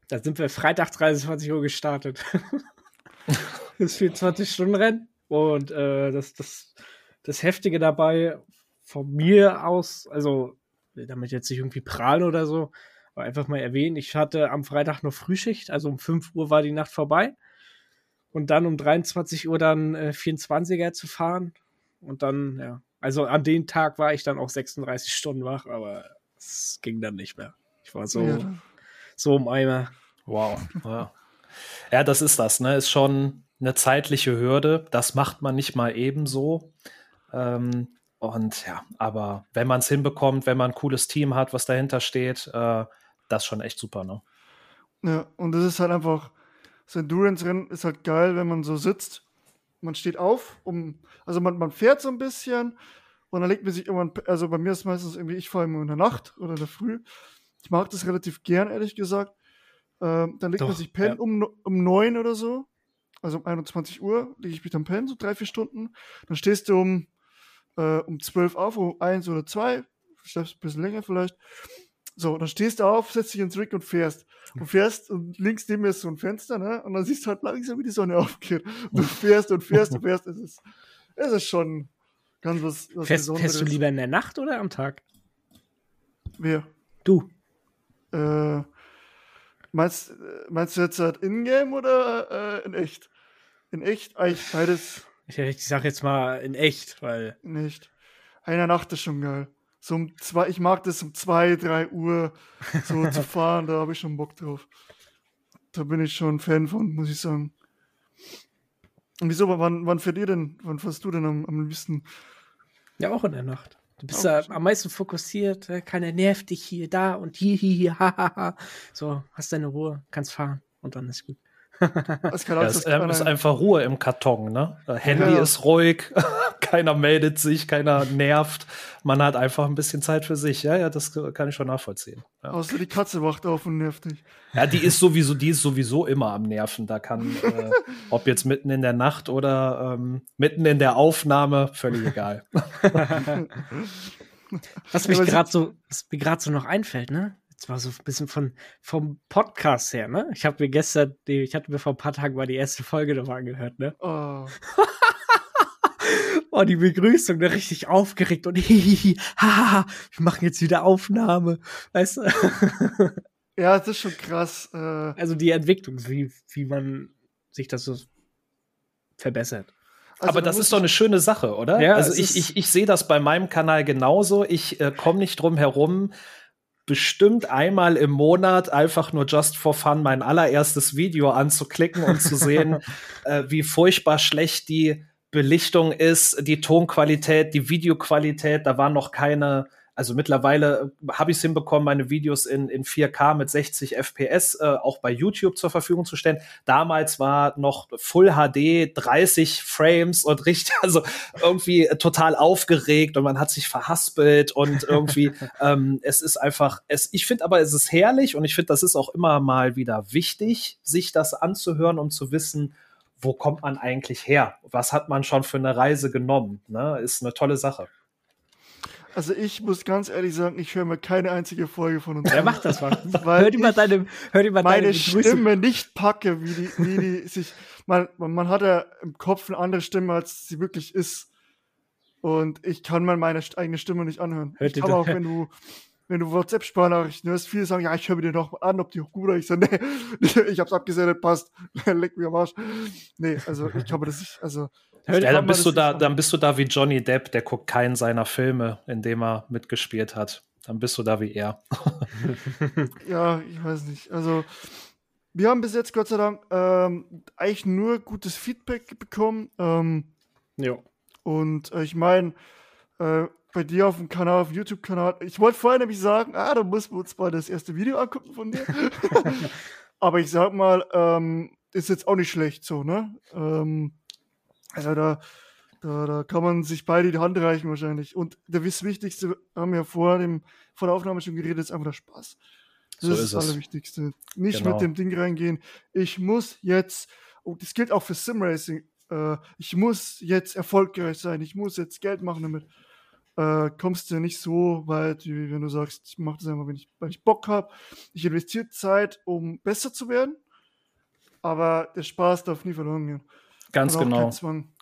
da sind wir Freitag 23 Uhr gestartet. das 24-Stunden-Rennen. Und äh, das, das, das Heftige dabei von mir aus, also damit jetzt nicht irgendwie prahlen oder so, aber einfach mal erwähnen, ich hatte am Freitag noch Frühschicht, also um 5 Uhr war die Nacht vorbei. Und dann um 23 Uhr dann äh, 24er zu fahren, und dann, ja. Also an dem Tag war ich dann auch 36 Stunden wach, aber es ging dann nicht mehr. Ich war so, ja. so im Eimer. Wow. Ja. ja, das ist das, ne? Ist schon eine zeitliche Hürde. Das macht man nicht mal ebenso. Ähm, und ja, aber wenn man es hinbekommt, wenn man ein cooles Team hat, was dahinter steht, äh, das ist schon echt super, ne? Ja, und das ist halt einfach, das Endurance-Rennen ist halt geil, wenn man so sitzt man steht auf, um, also man, man fährt so ein bisschen und dann legt man sich irgendwann, also bei mir ist meistens irgendwie, ich fahre immer in der Nacht oder in der Früh. Ich mag das relativ gern, ehrlich gesagt. Ähm, dann legt Doch, man sich pennen ja. um, um neun oder so. Also um 21 Uhr lege ich mich dann pennen, so drei, vier Stunden. Dann stehst du um, äh, um 12 auf, um eins oder zwei, schläfst ein bisschen länger vielleicht. So, dann stehst du auf, setzt dich ins Rig und fährst. Und fährst und links neben mir ist so ein Fenster, ne? Und dann siehst du halt langsam, wie die Sonne aufgeht. Und du fährst und fährst und fährst. Es ist, es ist schon ganz was, was fährst. Fährst du lieber in der Nacht oder am Tag? Wer? Du. Äh, meinst, meinst du jetzt halt in-game oder äh, in echt? In echt eigentlich beides. Ich, ich sag jetzt mal in echt, weil. In echt. Eine Nacht ist schon geil so um zwei, ich mag das um zwei, drei Uhr so zu fahren, da habe ich schon Bock drauf. Da bin ich schon Fan von, muss ich sagen. Und wieso, wann, wann fährt ihr denn, wann fährst du denn am, am liebsten? Ja, auch in der Nacht. Du bist ja am meisten fokussiert, äh, keiner nervt dich hier, da und hier, hier, hier, hahaha. So, hast deine Ruhe, kannst fahren und dann ist gut. Es ja, ist, ist, einfach Ruhe im Karton, ne? Handy ja. ist ruhig, keiner meldet sich, keiner nervt. Man hat einfach ein bisschen Zeit für sich. Ja, ja, das kann ich schon nachvollziehen. Ja. Außer die Katze wacht auf und nervt dich. Ja, die ist sowieso, die ist sowieso immer am Nerven. Da kann, äh, ob jetzt mitten in der Nacht oder ähm, mitten in der Aufnahme, völlig egal. was mich gerade so, was mir gerade so noch einfällt, ne? Jetzt war so ein bisschen von, vom Podcast her, ne? Ich habe mir gestern, ich hatte mir vor ein paar Tagen mal die erste Folge nochmal angehört, ne? Oh. oh, die Begrüßung, ne? Richtig aufgeregt und hihihi, haha, wir machen jetzt wieder Aufnahme, weißt du? ja, das ist schon krass. Äh also die Entwicklung, wie, wie man sich das so verbessert. Also aber das ist doch eine schöne Sache, oder? Ja, also ich, ich, ich sehe das bei meinem Kanal genauso. Ich äh, komme nicht drum herum, bestimmt einmal im Monat einfach nur just for fun mein allererstes Video anzuklicken und zu sehen, äh, wie furchtbar schlecht die Belichtung ist, die Tonqualität, die Videoqualität. Da war noch keine also mittlerweile habe ich es hinbekommen, meine Videos in, in 4K mit 60 FPS äh, auch bei YouTube zur Verfügung zu stellen. Damals war noch Full HD 30 Frames und richtig, also irgendwie total aufgeregt und man hat sich verhaspelt und irgendwie ähm, es ist einfach, es, ich finde aber es ist herrlich und ich finde, das ist auch immer mal wieder wichtig, sich das anzuhören, um zu wissen, wo kommt man eigentlich her? Was hat man schon für eine Reise genommen? Ne? Ist eine tolle Sache. Also ich muss ganz ehrlich sagen, ich höre mir keine einzige Folge von uns an. Wer macht das mal? Weil hört immer deine, hört immer meine deine Stimme nicht packe, wie die, wie die sich. Man, man hat ja im Kopf eine andere Stimme, als sie wirklich ist. Und ich kann mir meine eigene Stimme nicht anhören. Hört ich kann auch, wenn du, wenn du WhatsApp-Sprachnachrichten hörst, viele sagen, ja, ich höre mir den noch an, ob die auch gut oder ich sage, nee, ich hab's abgesendet, passt. Leck mir am Arsch. Nee, also ich glaube, das nicht, also ja, dann bist du da, dann bist du da wie Johnny Depp, der guckt keinen seiner Filme, in dem er mitgespielt hat. Dann bist du da wie er. ja, ich weiß nicht. Also, wir haben bis jetzt Gott sei Dank ähm, eigentlich nur gutes Feedback bekommen. Ähm, ja. Und äh, ich meine, äh, bei dir auf dem Kanal, auf dem YouTube-Kanal, ich wollte vorher nämlich sagen, ah, da muss wir uns mal das erste Video angucken von dir. Aber ich sag mal, ähm, ist jetzt auch nicht schlecht so, ne? Ähm, also da, da, da kann man sich beide die Hand reichen wahrscheinlich. Und das Wichtigste, haben wir vor, dem, vor der Aufnahme schon geredet, ist einfach der Spaß. Das so ist, ist das Allerwichtigste. Nicht genau. mit dem Ding reingehen. Ich muss jetzt, und das gilt auch für Simracing, äh, ich muss jetzt erfolgreich sein, ich muss jetzt Geld machen damit. Äh, kommst du nicht so weit, wie wenn du sagst, ich mache das einfach, wenn ich, weil ich Bock habe. Ich investiere Zeit, um besser zu werden, aber der Spaß darf nie verloren gehen. Ganz genau.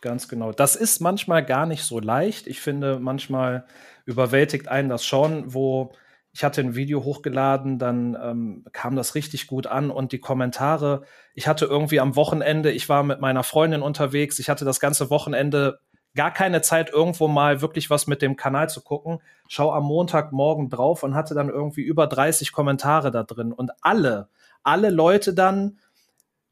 Ganz genau. Das ist manchmal gar nicht so leicht. Ich finde, manchmal überwältigt einen das schon, wo ich hatte ein Video hochgeladen, dann ähm, kam das richtig gut an und die Kommentare, ich hatte irgendwie am Wochenende, ich war mit meiner Freundin unterwegs, ich hatte das ganze Wochenende gar keine Zeit, irgendwo mal wirklich was mit dem Kanal zu gucken. Schau am Montagmorgen drauf und hatte dann irgendwie über 30 Kommentare da drin und alle, alle Leute dann,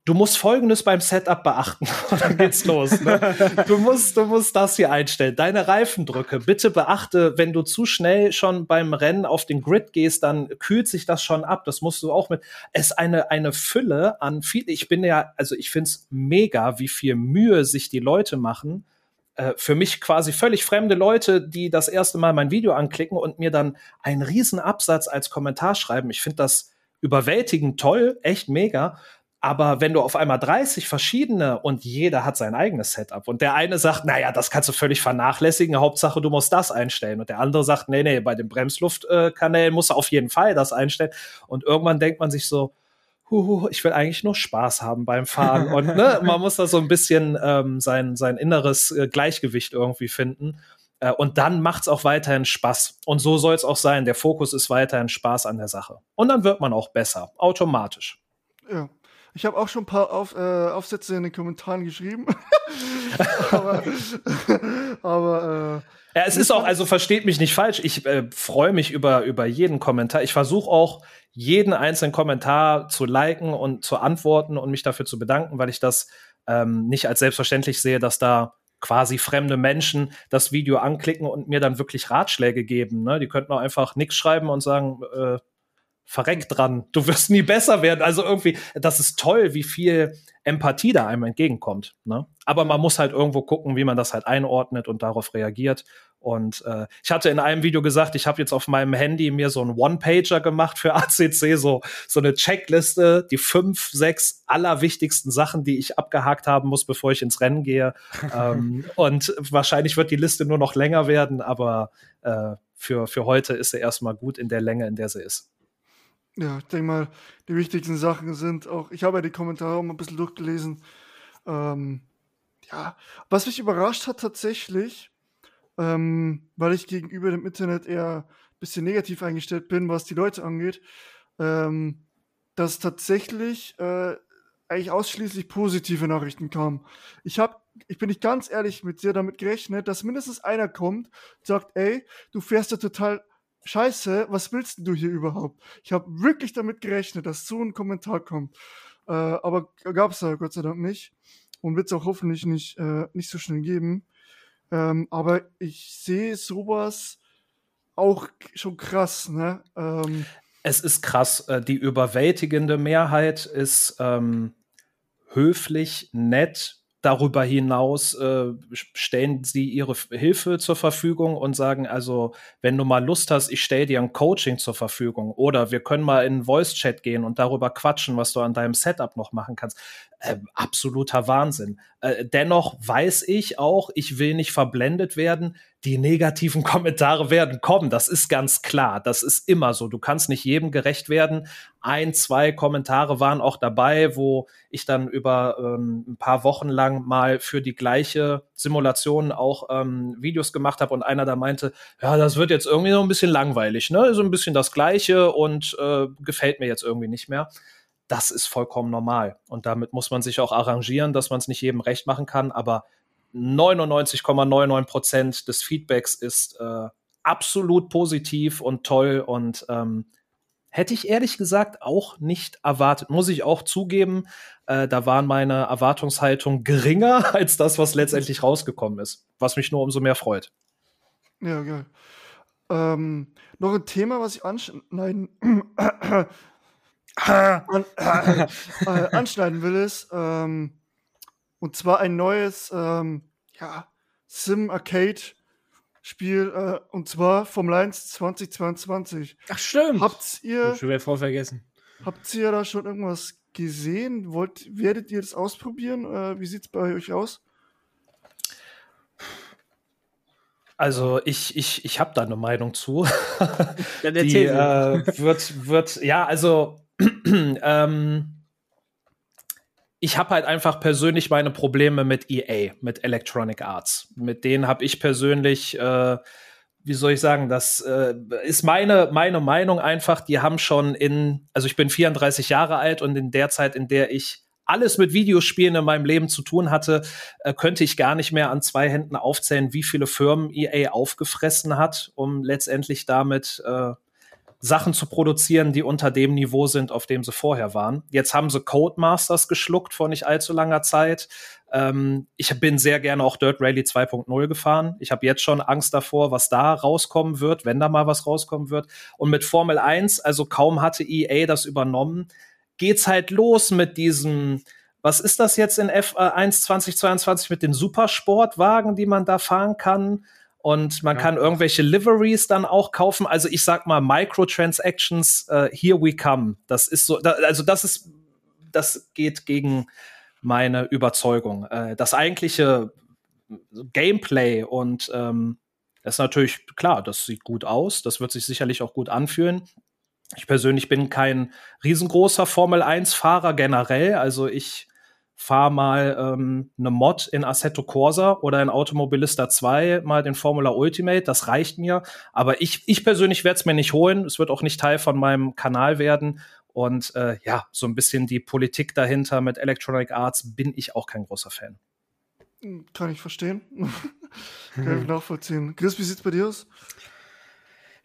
du musst folgendes beim Setup beachten. Und dann geht's los. Ne? Du musst, du musst das hier einstellen. Deine Reifendrücke. Bitte beachte, wenn du zu schnell schon beim Rennen auf den Grid gehst, dann kühlt sich das schon ab. Das musst du auch mit. Es ist eine, eine Fülle an viel. Ich bin ja, also ich find's mega, wie viel Mühe sich die Leute machen. Äh, für mich quasi völlig fremde Leute, die das erste Mal mein Video anklicken und mir dann einen riesen Absatz als Kommentar schreiben. Ich finde das überwältigend toll, echt mega. Aber wenn du auf einmal 30 verschiedene und jeder hat sein eigenes Setup und der eine sagt, naja, das kannst du völlig vernachlässigen, Hauptsache du musst das einstellen und der andere sagt, nee, nee, bei den Bremsluftkanälen musst du auf jeden Fall das einstellen und irgendwann denkt man sich so, huhu, ich will eigentlich nur Spaß haben beim Fahren und ne, man muss da so ein bisschen ähm, sein, sein inneres äh, Gleichgewicht irgendwie finden äh, und dann macht's auch weiterhin Spaß und so soll es auch sein, der Fokus ist weiterhin Spaß an der Sache und dann wird man auch besser, automatisch. Ja. Ich habe auch schon ein paar Auf, äh, Aufsätze in den Kommentaren geschrieben. aber, aber äh, ja, es ist auch, also versteht mich nicht falsch, ich äh, freue mich über, über jeden Kommentar. Ich versuche auch, jeden einzelnen Kommentar zu liken und zu antworten und mich dafür zu bedanken, weil ich das ähm, nicht als selbstverständlich sehe, dass da quasi fremde Menschen das Video anklicken und mir dann wirklich Ratschläge geben. Ne? Die könnten auch einfach nichts schreiben und sagen, äh, verreck dran. Du wirst nie besser werden. Also irgendwie, das ist toll, wie viel Empathie da einem entgegenkommt. Ne? Aber man muss halt irgendwo gucken, wie man das halt einordnet und darauf reagiert. Und äh, ich hatte in einem Video gesagt, ich habe jetzt auf meinem Handy mir so einen One-Pager gemacht für ACC, so, so eine Checkliste, die fünf, sechs allerwichtigsten Sachen, die ich abgehakt haben muss, bevor ich ins Rennen gehe. ähm, und wahrscheinlich wird die Liste nur noch länger werden, aber äh, für, für heute ist sie erstmal gut in der Länge, in der sie ist. Ja, ich denke mal, die wichtigsten Sachen sind auch, ich habe ja die Kommentare auch mal ein bisschen durchgelesen. Ähm, ja, was mich überrascht hat tatsächlich, ähm, weil ich gegenüber dem Internet eher ein bisschen negativ eingestellt bin, was die Leute angeht, ähm, dass tatsächlich äh, eigentlich ausschließlich positive Nachrichten kamen. Ich habe, ich bin nicht ganz ehrlich mit dir damit gerechnet, dass mindestens einer kommt, sagt, ey, du fährst ja total Scheiße, was willst du hier überhaupt? Ich habe wirklich damit gerechnet, dass so ein Kommentar kommt. Äh, aber gab es ja Gott sei Dank nicht. Und wird es auch hoffentlich nicht, äh, nicht so schnell geben. Ähm, aber ich sehe sowas auch schon krass, ne? Ähm, es ist krass. Äh, die überwältigende Mehrheit ist ähm, höflich, nett, Darüber hinaus äh, stellen sie ihre Hilfe zur Verfügung und sagen also, wenn du mal Lust hast, ich stelle dir ein Coaching zur Verfügung oder wir können mal in Voice Chat gehen und darüber quatschen, was du an deinem Setup noch machen kannst. Äh, absoluter Wahnsinn. Äh, dennoch weiß ich auch, ich will nicht verblendet werden. Die negativen Kommentare werden kommen. Das ist ganz klar. Das ist immer so. Du kannst nicht jedem gerecht werden. Ein, zwei Kommentare waren auch dabei, wo ich dann über ähm, ein paar Wochen lang mal für die gleiche Simulation auch ähm, Videos gemacht habe und einer da meinte, ja, das wird jetzt irgendwie so ein bisschen langweilig, ne? So ein bisschen das Gleiche und äh, gefällt mir jetzt irgendwie nicht mehr das ist vollkommen normal. Und damit muss man sich auch arrangieren, dass man es nicht jedem recht machen kann. Aber 99,99 Prozent des Feedbacks ist äh, absolut positiv und toll und ähm, hätte ich ehrlich gesagt auch nicht erwartet. Muss ich auch zugeben, äh, da waren meine Erwartungshaltung geringer als das, was letztendlich rausgekommen ist, was mich nur umso mehr freut. Ja, geil. Ähm, noch ein Thema, was ich anschneiden, an, äh, äh, anschneiden will, ist, ähm, und zwar ein neues ähm, ja, Sim-Arcade-Spiel, äh, und zwar vom Lions 2022. Ach, stimmt. Habt ihr. Schon wieder voll vergessen. Habt ihr da schon irgendwas gesehen? Wollt, werdet ihr das ausprobieren? Äh, wie sieht es bei euch aus? Also ich, ich, ich habe da eine Meinung zu. Ja, Die äh, wird, wird, ja, also ähm, ich habe halt einfach persönlich meine Probleme mit EA, mit Electronic Arts. Mit denen habe ich persönlich, äh, wie soll ich sagen, das äh, ist meine, meine Meinung einfach, die haben schon in, also ich bin 34 Jahre alt und in der Zeit, in der ich alles mit Videospielen in meinem Leben zu tun hatte, äh, könnte ich gar nicht mehr an zwei Händen aufzählen, wie viele Firmen EA aufgefressen hat, um letztendlich damit äh, Sachen zu produzieren, die unter dem Niveau sind, auf dem sie vorher waren. Jetzt haben sie Codemasters geschluckt vor nicht allzu langer Zeit. Ähm, ich bin sehr gerne auch Dirt Rally 2.0 gefahren. Ich habe jetzt schon Angst davor, was da rauskommen wird, wenn da mal was rauskommen wird. Und mit Formel 1, also kaum hatte EA das übernommen, geht's halt los mit diesem was ist das jetzt in F1 2022 mit den Supersportwagen, die man da fahren kann? Und man ja. kann irgendwelche Liveries dann auch kaufen. Also ich sag mal, Microtransactions, uh, here we come. Das ist so, da, also das ist, das geht gegen meine Überzeugung. Uh, das eigentliche Gameplay und ähm, ist natürlich klar, das sieht gut aus, das wird sich sicherlich auch gut anfühlen. Ich persönlich bin kein riesengroßer Formel 1-Fahrer generell, also ich fahr mal ähm, eine Mod in Assetto Corsa oder in Automobilista 2 mal den Formula Ultimate, das reicht mir. Aber ich, ich persönlich werde es mir nicht holen. Es wird auch nicht Teil von meinem Kanal werden. Und äh, ja, so ein bisschen die Politik dahinter mit Electronic Arts bin ich auch kein großer Fan. Hm, kann ich verstehen. Kann ich nachvollziehen. Chris, wie sieht's bei dir aus?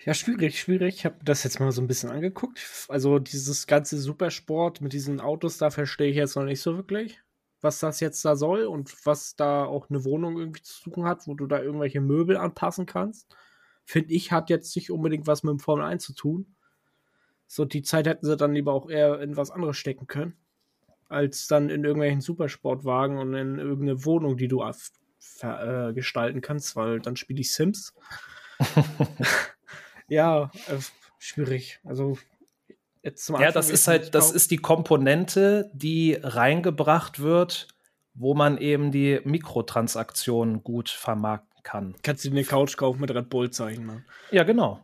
Ja, schwierig, schwierig. Ich habe das jetzt mal so ein bisschen angeguckt. Also dieses ganze Supersport mit diesen Autos, da verstehe ich jetzt noch nicht so wirklich was das jetzt da soll und was da auch eine Wohnung irgendwie zu suchen hat, wo du da irgendwelche Möbel anpassen kannst. Finde ich, hat jetzt nicht unbedingt was mit dem Formel 1 zu tun. So, die Zeit hätten sie dann lieber auch eher in was anderes stecken können, als dann in irgendwelchen Supersportwagen und in irgendeine Wohnung, die du äh, gestalten kannst, weil dann spiele ich Sims. ja, äh, schwierig. Also jetzt zum Anfang Ja, das ist halt, das ist die Komponente, die reingebracht wird, wo man eben die Mikrotransaktionen gut vermarkten kann. Kannst du dir eine Couch kaufen mit Red Bull-Zeichen, ne? Ja, genau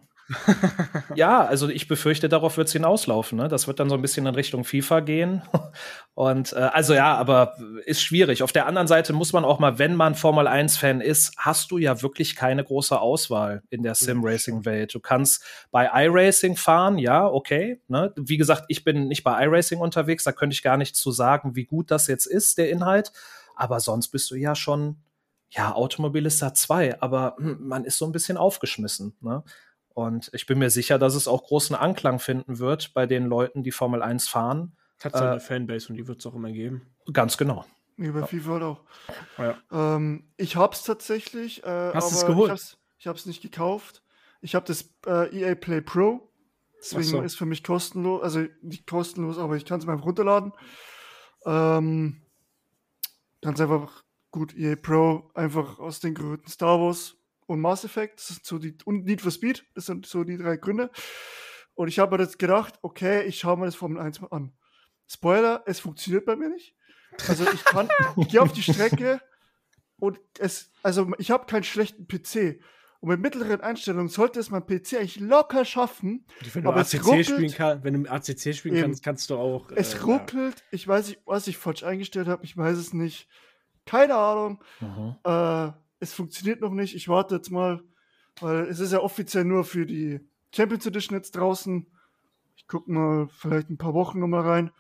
ja, also ich befürchte, darauf wird es hinauslaufen. Ne? Das wird dann so ein bisschen in Richtung FIFA gehen. Und äh, also ja, aber ist schwierig. Auf der anderen Seite muss man auch mal, wenn man Formel 1-Fan ist, hast du ja wirklich keine große Auswahl in der Sim-Racing-Welt. Du kannst bei iRacing fahren, ja, okay. Ne? Wie gesagt, ich bin nicht bei iRacing unterwegs, da könnte ich gar nichts zu sagen, wie gut das jetzt ist, der Inhalt. Aber sonst bist du ja schon, ja, Automobilista 2, aber hm, man ist so ein bisschen aufgeschmissen. Ne? Und ich bin mir sicher, dass es auch großen Anklang finden wird bei den Leuten, die Formel 1 fahren. Hat seine äh, Fanbase und die wird es auch immer geben. Ganz genau. Wie bei ja. FIFA halt auch. Ja. Ähm, ich hab's tatsächlich. Äh, Hast du es geholt? Ich hab's, ich hab's nicht gekauft. Ich habe das äh, EA Play Pro. Deswegen so. ist für mich kostenlos. Also nicht kostenlos, aber ich kann es mir einfach runterladen. Ähm, ganz einfach gut EA Pro, einfach aus den Gründen Star Wars und Mass Effect, das sind so die, und Need for Speed, das sind so die drei Gründe. Und ich habe mir jetzt gedacht, okay, ich schaue mir das Formel 1 mal an. Spoiler, es funktioniert bei mir nicht. Also ich kann, ich gehe auf die Strecke und es, also ich habe keinen schlechten PC. Und mit mittleren Einstellungen sollte es mein PC eigentlich locker schaffen. Wenn du aber ACC ruckelt, spielen kannst, wenn du ACC spielen eben, kannst, kannst du auch. Es äh, ruckelt. Ja. Ich weiß nicht, was ich falsch eingestellt habe. Ich weiß es nicht. Keine Ahnung. Mhm. Äh, es funktioniert noch nicht. Ich warte jetzt mal, weil es ist ja offiziell nur für die Champions Edition jetzt draußen. Ich gucke mal vielleicht ein paar Wochen nochmal rein.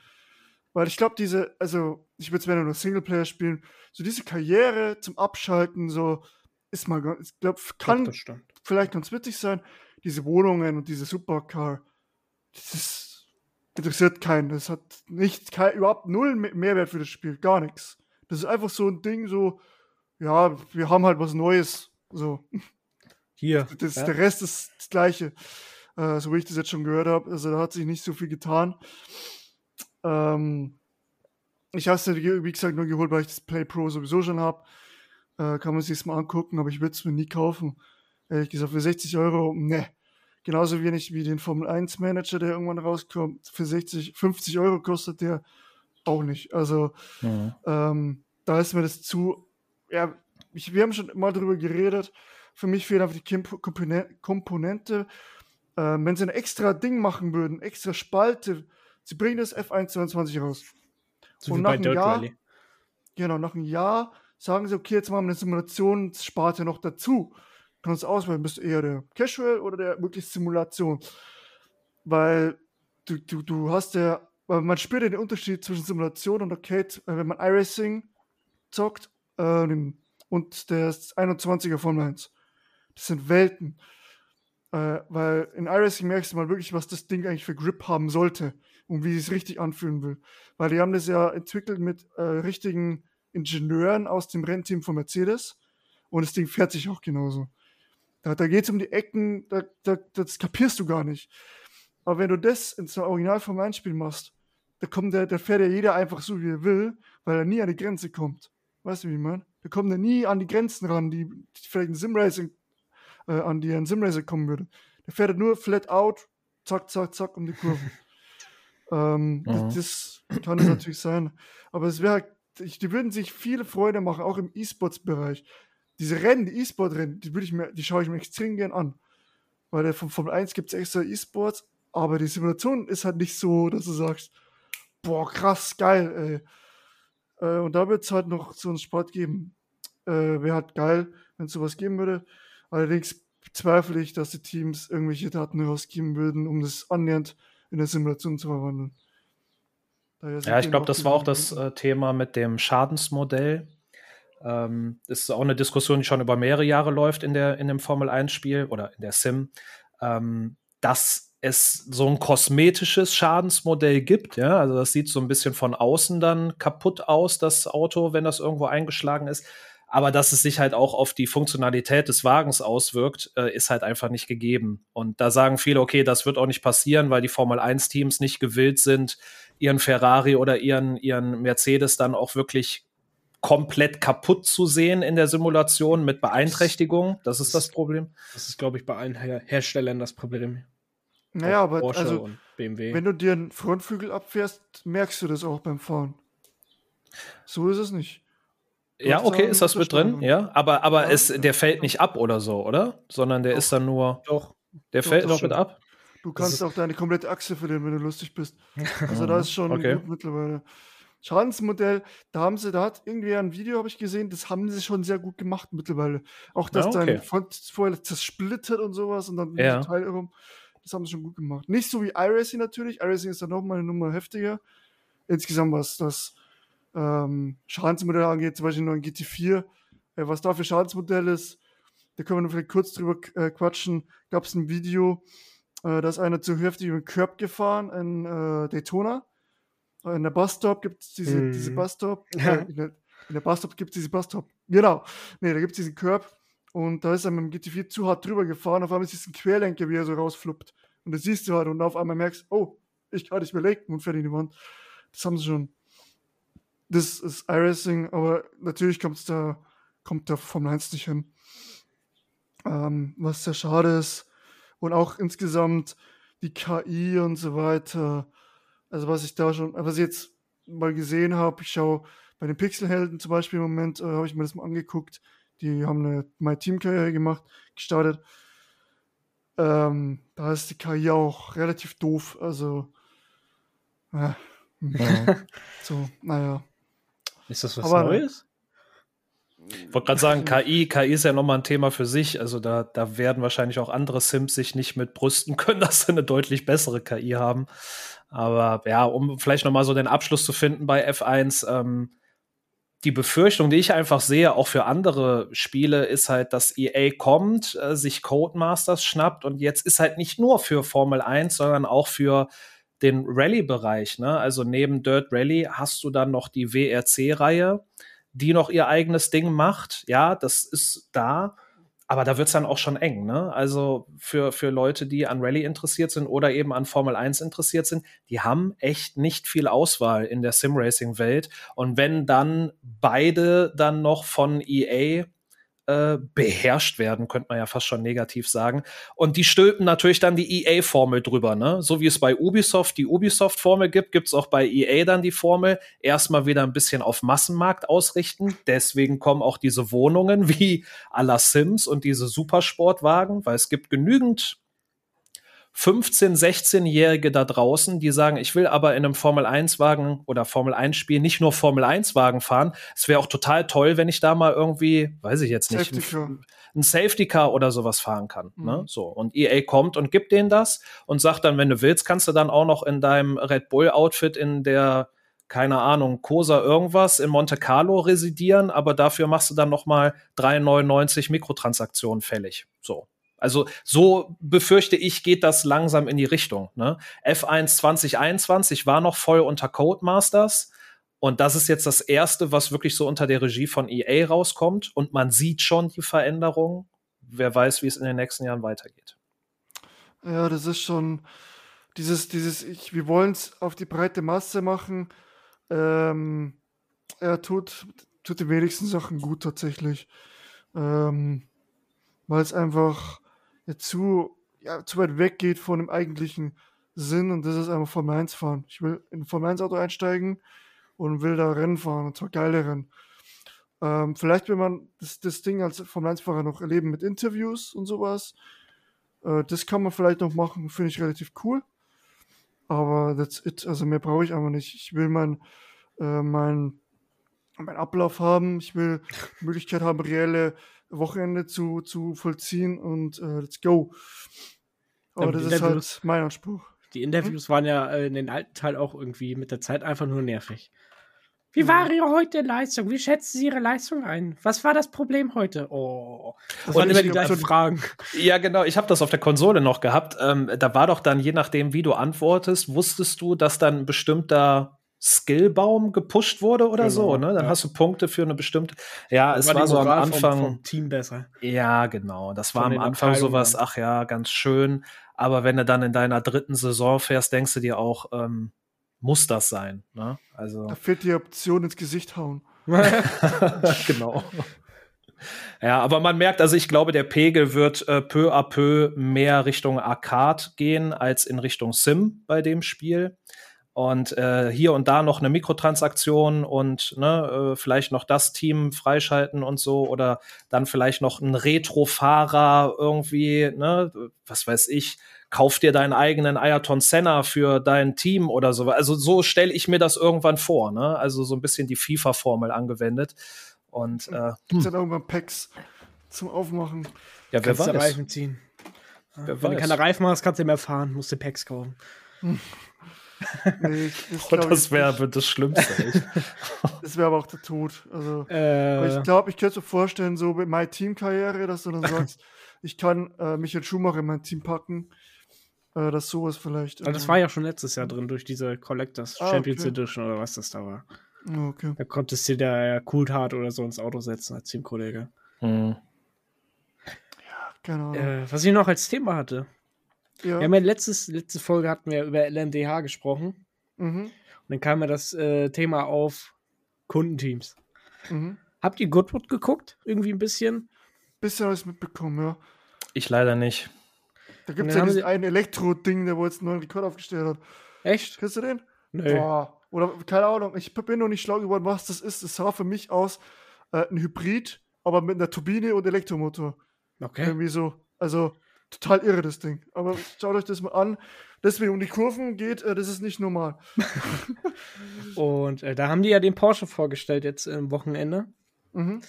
Weil ich glaube, diese, also ich würde es nur Singleplayer spielen, so diese Karriere zum Abschalten, so ist mal, ich glaube, kann Doch, vielleicht ganz witzig sein. Diese Wohnungen und diese Supercar, das ist, interessiert keinen. Das hat nicht, kein, überhaupt null Mehrwert für das Spiel, gar nichts. Das ist einfach so ein Ding, so, ja, wir haben halt was Neues. So. Hier. Das, ja? Der Rest ist das Gleiche. Äh, so wie ich das jetzt schon gehört habe. Also da hat sich nicht so viel getan. Ähm, ich habe es wie gesagt, nur geholt, weil ich das Play Pro sowieso schon habe. Äh, kann man sich mal angucken, aber ich würde es mir nie kaufen. Ehrlich gesagt, für 60 Euro, ne. Genauso wenig wie den Formel 1 Manager, der irgendwann rauskommt. Für 60, 50 Euro kostet der auch nicht. Also, mhm. ähm, da ist mir das zu ja, ich, wir haben schon mal darüber geredet. Für mich fehlt einfach die Komponente. Äh, wenn sie ein extra Ding machen würden, extra Spalte, sie bringen das F122 raus. So und nach einem Jahr, Rally. genau, nach einem Jahr sagen sie, okay, jetzt machen wir eine Simulationssparte noch dazu. Kannst du auswählen, bist du eher der Casual oder der wirklich Simulation? Weil du, du, du hast ja, weil man spürt ja den Unterschied zwischen Simulation und Arcade, wenn man iRacing zockt äh, und der 21er Formel 1. Das sind Welten. Äh, weil in iRacing merkst du mal wirklich, was das Ding eigentlich für Grip haben sollte und wie es richtig anfühlen will. Weil die haben das ja entwickelt mit äh, richtigen Ingenieuren aus dem Rennteam von Mercedes und das Ding fährt sich auch genauso. Da, da geht es um die Ecken, da, da, das kapierst du gar nicht. Aber wenn du das in so einem Original Formel 1 Spiel machst, da kommt der, da fährt ja jeder einfach so, wie er will, weil er nie an die Grenze kommt. Weißt du, wie ich meine? Wir kommen da nie an die Grenzen ran, die, die vielleicht ein Simracing, äh, an die ein Simracer kommen würde. Der fährt nur flat out, zack, zack, zack um die Kurven. ähm, mhm. das, das, kann es natürlich sein. Aber es wäre, die würden sich viele Freude machen, auch im E-Sports-Bereich. Diese Rennen, die E-Sport-Rennen, die, die schaue ich mir extrem gern an. Weil der vom Formel 1 gibt es extra E-Sports, aber die Simulation ist halt nicht so, dass du sagst, boah, krass, geil, ey äh, und da wird es halt noch so einen Sport geben. Äh, Wäre halt geil, wenn es sowas geben würde. Allerdings bezweifle ich, dass die Teams irgendwelche Daten herausgeben würden, um das annähernd in der Simulation zu verwandeln. Ja, ich glaube, das war auch das äh, Thema mit dem Schadensmodell. Ähm, das ist auch eine Diskussion, die schon über mehrere Jahre läuft in, der, in dem Formel-1-Spiel oder in der Sim, ähm, dass es so ein kosmetisches Schadensmodell gibt. Ja, also das sieht so ein bisschen von außen dann kaputt aus, das Auto, wenn das irgendwo eingeschlagen ist. Aber dass es sich halt auch auf die Funktionalität des Wagens auswirkt, äh, ist halt einfach nicht gegeben. Und da sagen viele, okay, das wird auch nicht passieren, weil die Formel 1 Teams nicht gewillt sind, ihren Ferrari oder ihren, ihren Mercedes dann auch wirklich komplett kaputt zu sehen in der Simulation mit Beeinträchtigung. Das ist das Problem. Das ist, glaube ich, bei allen Her Herstellern das Problem. Naja, aber Porsche also, wenn du dir einen Frontflügel abfährst, merkst du das auch beim Fahren. So ist es nicht. Ja, okay, ist das mit drin, ja. Aber, aber ja, es, der fällt nicht ab oder so, oder? Sondern der doch, ist dann nur. Doch. Der doch, fällt noch mit ab. Du kannst auch deine komplette Achse verlieren, wenn du lustig bist. Also da ist schon okay. gut mittlerweile. Schadensmodell, da haben sie, da hat irgendwie ein Video, habe ich gesehen, das haben sie schon sehr gut gemacht mittlerweile. Auch dass ja, okay. dein Front vorher zersplittert und sowas und dann ja. Teil rum. Das haben sie schon gut gemacht. Nicht so wie iRacing natürlich. iRacing ist dann nochmal eine Nummer heftiger. Insgesamt was das ähm, Schadensmodelle angeht, zum Beispiel nur ein GT4, äh, was da für Schadensmodell ist, da können wir noch vielleicht kurz drüber äh, quatschen. Gab es ein Video, äh, da ist einer zu heftig über den Curb gefahren in äh, Daytona. Äh, in der Busstop gibt es diese, mhm. diese Busstop. Äh, in, der, in der Busstop gibt es diese Busstop. Genau. Nee, da gibt es diesen Curb. Und da ist er mit dem GT4 zu hart drüber gefahren. Auf einmal ist es ein Querlenker, wie er so rausfluppt. Und das siehst du halt. Und auf einmal merkst oh, ich nicht mehr lenken und fährt in die Wand. Das haben sie schon das ist iRacing, aber natürlich kommt's da, kommt da Formel 1 nicht hin. Ähm, was sehr schade ist. Und auch insgesamt die KI und so weiter. Also was ich da schon, was ich jetzt mal gesehen habe, ich schaue bei den Pixelhelden zum Beispiel im Moment, äh, habe ich mir das mal angeguckt. Die haben eine My Team Karriere gemacht, gestartet. Ähm, da ist die KI auch relativ doof. Also äh, ja. so, naja. Ist das was Aber, Neues? Ich wollte gerade sagen, KI, KI ist ja nochmal ein Thema für sich. Also da, da werden wahrscheinlich auch andere Sims sich nicht mit brüsten können, dass sie eine deutlich bessere KI haben. Aber ja, um vielleicht nochmal so den Abschluss zu finden bei F1, ähm, die Befürchtung, die ich einfach sehe, auch für andere Spiele, ist halt, dass EA kommt, äh, sich Codemasters schnappt und jetzt ist halt nicht nur für Formel 1, sondern auch für den Rallye-Bereich. Ne? Also neben Dirt Rally hast du dann noch die WRC-Reihe, die noch ihr eigenes Ding macht. Ja, das ist da. Aber da wird es dann auch schon eng, ne? Also für, für Leute, die an Rallye interessiert sind oder eben an Formel 1 interessiert sind, die haben echt nicht viel Auswahl in der Sim-Racing-Welt. Und wenn dann beide dann noch von EA äh, beherrscht werden, könnte man ja fast schon negativ sagen. Und die stülpen natürlich dann die EA-Formel drüber, ne? So wie es bei Ubisoft die Ubisoft-Formel gibt, gibt es auch bei EA dann die Formel. Erstmal wieder ein bisschen auf Massenmarkt ausrichten. Deswegen kommen auch diese Wohnungen wie à la Sims und diese Supersportwagen, weil es gibt genügend 15-, 16-Jährige da draußen, die sagen, ich will aber in einem Formel-1-Wagen oder Formel-1-Spiel nicht nur Formel-1-Wagen fahren. Es wäre auch total toll, wenn ich da mal irgendwie, weiß ich jetzt nicht, Safety ein, ein Safety-Car oder sowas fahren kann. Mhm. Ne? So. Und EA kommt und gibt denen das und sagt dann, wenn du willst, kannst du dann auch noch in deinem Red Bull-Outfit in der keine Ahnung, Cosa irgendwas in Monte Carlo residieren, aber dafür machst du dann noch mal 3,99 Mikrotransaktionen fällig. So. Also so befürchte ich, geht das langsam in die Richtung. Ne? F1 2021 war noch voll unter Codemasters. Und das ist jetzt das erste, was wirklich so unter der Regie von EA rauskommt. Und man sieht schon die Veränderung. Wer weiß, wie es in den nächsten Jahren weitergeht. Ja, das ist schon dieses, dieses, ich, wir wollen es auf die breite Masse machen. Ähm, er tut, tut die wenigsten Sachen gut tatsächlich. Ähm, weil es einfach zu, ja, zu weit weggeht von dem eigentlichen Sinn und das ist einfach Formel 1 fahren. Ich will in ein Formel 1 Auto einsteigen und will da Rennen fahren und zwar geile Rennen. Ähm, vielleicht will man das, das Ding als Formel 1 Fahrer noch erleben mit Interviews und sowas. Äh, das kann man vielleicht noch machen, finde ich relativ cool. Aber that's it. Also mehr brauche ich einfach nicht. Ich will mein, äh, mein, mein Ablauf haben. Ich will Möglichkeit haben, reelle Wochenende zu, zu vollziehen und äh, let's go. Aber ja, das ist halt mein Anspruch. Die Interviews hm? waren ja äh, in den alten Teil auch irgendwie mit der Zeit einfach nur nervig. Wie war Ihre heute Leistung? Wie schätzen Sie Ihre Leistung ein? Was war das Problem heute? Oh, das waren immer die gleichen Fragen. Ja, genau. Ich habe das auf der Konsole noch gehabt. Ähm, da war doch dann, je nachdem, wie du antwortest, wusstest du, dass dann ein bestimmter Skillbaum gepusht wurde oder genau, so, ne? Dann ja. hast du Punkte für eine bestimmte. Ja, es war, war so am Anfang. Vom, vom Team besser. Ja, genau. Das war am Anfang sowas, ach ja, ganz schön. Aber wenn du dann in deiner dritten Saison fährst, denkst du dir auch, ähm, muss das sein. Ne? Also da fehlt die Option ins Gesicht hauen. genau. Ja, aber man merkt, also ich glaube, der Pegel wird äh, peu à peu mehr Richtung Arcade gehen als in Richtung Sim bei dem Spiel. Und äh, hier und da noch eine Mikrotransaktion und ne, äh, vielleicht noch das Team freischalten und so oder dann vielleicht noch ein Retro-Fahrer irgendwie, ne, was weiß ich, kauf dir deinen eigenen Ayrton Senna für dein Team oder so. Also so stelle ich mir das irgendwann vor, ne? Also so ein bisschen die FIFA-Formel angewendet. Und äh, gibt's dann irgendwann Packs zum Aufmachen? Ja, wer kannst weiß. Reifen ziehen. Wer Wenn weiß. du keine Reifen hast, kannst du mehr fahren, musst du Packs kaufen. nee, das, oh, das wäre das Schlimmste. das wäre aber auch der Tod. Also, äh, ich glaube, ich könnte mir vorstellen, so mit meiner Teamkarriere, dass du dann sagst, ich kann äh, Michael Schumacher in mein Team packen äh, dass sowas vielleicht. Also das war ja schon letztes Jahr drin durch diese Collectors ah, Champions okay. Edition oder was das da war. Ah, okay. Da konntest du der Coolhard oder so ins Auto setzen als Teamkollege. Hm. Ja, genau. Äh, was ich noch als Thema hatte. Ja. Wir haben ja letztes, letzte Folge hatten wir über LMDH gesprochen. Mhm. Und dann kam ja das äh, Thema auf Kundenteams. Mhm. Habt ihr Goodwood geguckt? Irgendwie ein bisschen? Bisschen alles mitbekommen, ja. Ich leider nicht. Da gibt es ja diesen einen Elektro-Ding, der wo jetzt einen neuen Rekord aufgestellt hat. Echt? Kennst du den? Nee. Boah. Oder keine Ahnung, ich bin noch nicht schlau geworden, was das ist. Es sah für mich aus äh, ein Hybrid, aber mit einer Turbine und Elektromotor. Okay. Irgendwie so. Also total irre, das Ding. Aber schaut euch das mal an. Deswegen um die Kurven geht, äh, das ist nicht normal. und äh, da haben die ja den Porsche vorgestellt jetzt im Wochenende. Mhm.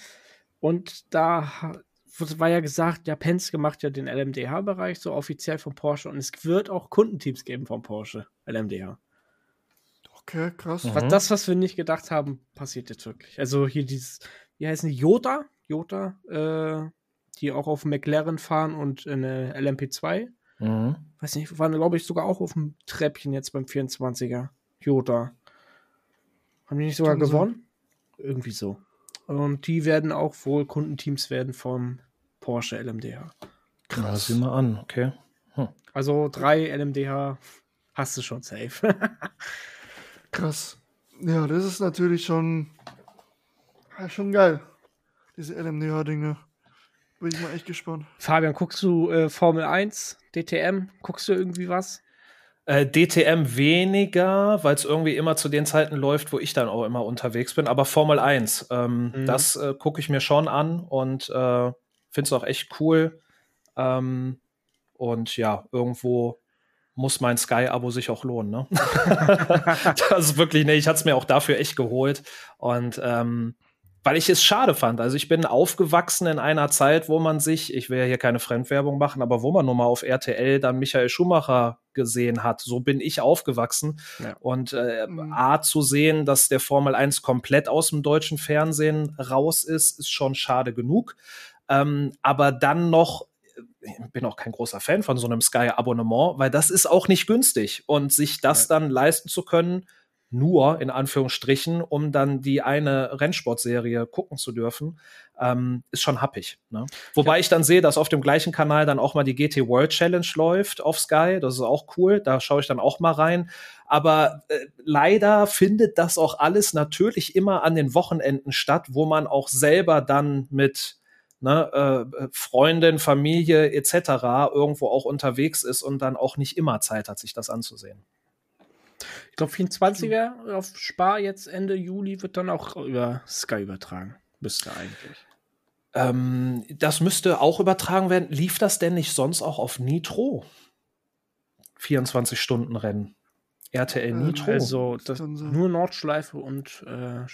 Und da war ja gesagt, ja, Penske macht ja den LMDH-Bereich so offiziell von Porsche und es wird auch Kundenteams geben von Porsche, LMDH. Okay, krass. Was, mhm. Das, was wir nicht gedacht haben, passiert jetzt wirklich. Also hier dieses, wie heißen die, Jota? Jota, äh, die auch auf McLaren fahren und eine LMP2. Mhm. Weiß nicht, waren, glaube ich, sogar auch auf dem Treppchen jetzt beim 24er. Jota. Haben die nicht sogar Stimmt gewonnen? So. Irgendwie so. Und die werden auch wohl Kundenteams werden vom Porsche LMDH. Krass. sieh mal an, okay. Hm. Also drei LMDH hast du schon safe. Krass. Ja, das ist natürlich schon, ja, schon geil. Diese LMDH-Dinge. Bin ich mal echt gespannt. Fabian, guckst du äh, Formel 1, DTM? Guckst du irgendwie was? Äh, DTM weniger, weil es irgendwie immer zu den Zeiten läuft, wo ich dann auch immer unterwegs bin. Aber Formel 1, ähm, mhm. das äh, gucke ich mir schon an und äh, finde es auch echt cool. Ähm, und ja, irgendwo muss mein Sky-Abo sich auch lohnen. Ne? das ist wirklich, ne, ich hatte es mir auch dafür echt geholt. Und ähm, weil ich es schade fand. Also ich bin aufgewachsen in einer Zeit, wo man sich, ich will ja hier keine Fremdwerbung machen, aber wo man nur mal auf RTL dann Michael Schumacher gesehen hat. So bin ich aufgewachsen. Ja. Und äh, mhm. A zu sehen, dass der Formel 1 komplett aus dem deutschen Fernsehen raus ist, ist schon schade genug. Ähm, aber dann noch ich bin auch kein großer Fan von so einem Sky-Abonnement, weil das ist auch nicht günstig. Und sich das ja. dann leisten zu können, nur in Anführungsstrichen, um dann die eine Rennsportserie gucken zu dürfen, ähm, ist schon happig. Ne? Wobei ja. ich dann sehe, dass auf dem gleichen Kanal dann auch mal die GT World Challenge läuft auf Sky. Das ist auch cool. Da schaue ich dann auch mal rein. Aber äh, leider findet das auch alles natürlich immer an den Wochenenden statt, wo man auch selber dann mit ne, äh, Freundin, Familie etc. irgendwo auch unterwegs ist und dann auch nicht immer Zeit hat, sich das anzusehen. Ich glaube, 24er auf Spar jetzt Ende Juli wird dann auch über Sky übertragen. Müsste eigentlich. Ähm, das müsste auch übertragen werden. Lief das denn nicht sonst auch auf Nitro? 24 Stunden Rennen. RTL ähm, Nitro. Also das, nur Nordschleife und äh,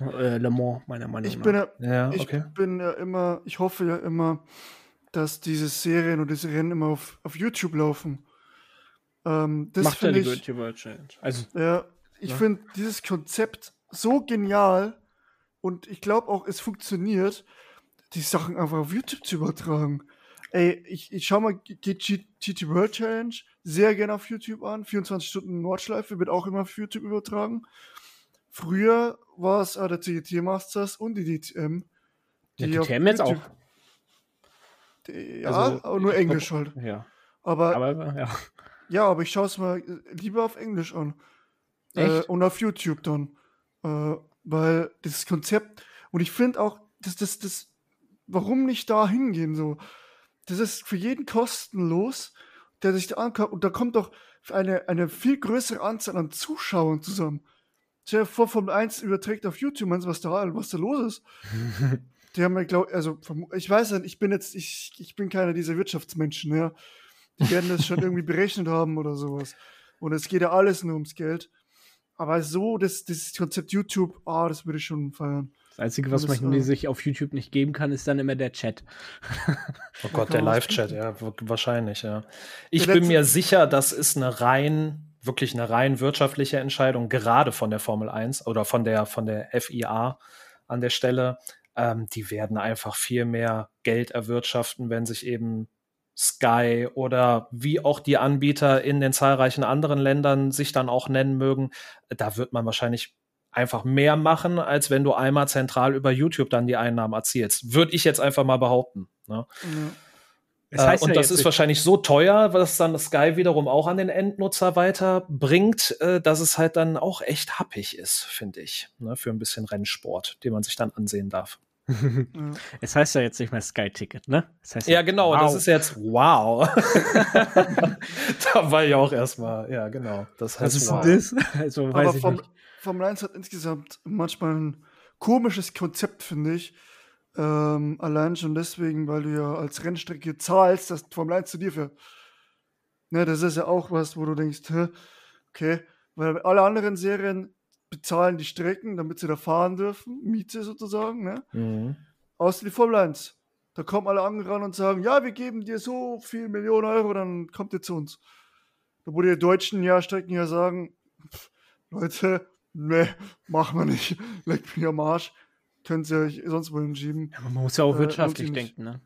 äh, Le Mans, meiner Meinung ich nach. Bin ja, ich okay. bin ja immer, ich hoffe ja immer, dass diese Serien und diese Rennen immer auf, auf YouTube laufen. Ähm, das Macht ja die ich, World Challenge. Also, ja, ich ja. finde dieses Konzept so genial und ich glaube auch, es funktioniert, die Sachen einfach auf YouTube zu übertragen. Ey, ich, ich schau mal GT World Challenge, sehr gerne auf YouTube an. 24 Stunden Nordschleife wird auch immer auf YouTube übertragen. Früher war es äh, der CGT Masters und die DTM. Die ja, DTM jetzt auch. Die, ja, also, aber nur Englisch halt. Ja. Aber, aber ja. Ja, aber ich schaue es mal lieber auf Englisch an. Äh, und auf YouTube dann. Äh, weil das Konzept, und ich finde auch, das, das, das, warum nicht da hingehen so? Das ist für jeden kostenlos, der sich da ankommt. Und da kommt doch eine, eine viel größere Anzahl an Zuschauern zusammen. Stell dir vor, Formel 1 überträgt auf YouTube, meinst du, was da, was da los ist? Die haben ja, glaube also ich weiß nicht, ich bin jetzt, ich, ich bin keiner dieser Wirtschaftsmenschen, ja. Die werden das schon irgendwie berechnet haben oder sowas. Und es geht ja alles nur ums Geld. Aber so, das, das Konzept YouTube, ah, oh, das würde ich schon feiern. Das Einzige, was das, man äh, sich auf YouTube nicht geben kann, ist dann immer der Chat. oh Gott, der Live-Chat, ja, wahrscheinlich, ja. Ich bin mir sicher, das ist eine rein, wirklich eine rein wirtschaftliche Entscheidung, gerade von der Formel 1 oder von der, von der FIA an der Stelle. Ähm, die werden einfach viel mehr Geld erwirtschaften, wenn sich eben Sky oder wie auch die Anbieter in den zahlreichen anderen Ländern sich dann auch nennen mögen, da wird man wahrscheinlich einfach mehr machen, als wenn du einmal zentral über YouTube dann die Einnahmen erzielst. Würde ich jetzt einfach mal behaupten. Ne? Mhm. Das heißt äh, und ja das ist wahrscheinlich so teuer, was dann Sky wiederum auch an den Endnutzer weiterbringt, äh, dass es halt dann auch echt happig ist, finde ich, ne, für ein bisschen Rennsport, den man sich dann ansehen darf. Es heißt ja jetzt nicht mehr Sky Ticket, ne? Das heißt ja, genau, wow. das ist jetzt wow. da war ich auch erstmal, ja, genau. Das heißt Was ist wow. das? Also, weiß Aber ich vom, nicht. Formel 1 hat insgesamt manchmal ein komisches Konzept, finde ich. Ähm, allein schon deswegen, weil du ja als Rennstrecke zahlst, dass Formel 1 zu dir fährt. Ne, das ist ja auch was, wo du denkst, okay, weil alle anderen Serien bezahlen die Strecken, damit sie da fahren dürfen, Miete sozusagen, ne? Mhm. Außer die Formel 1. Da kommen alle anderen und sagen, ja, wir geben dir so viel Millionen Euro, dann kommt ihr zu uns. Da wo die deutschen ja Strecken ja sagen, pff, Leute, ne, machen wir nicht, leckt mich am Arsch, können sie euch sonst wohin schieben. Ja, man muss ja auch äh, wirtschaftlich denken, ne?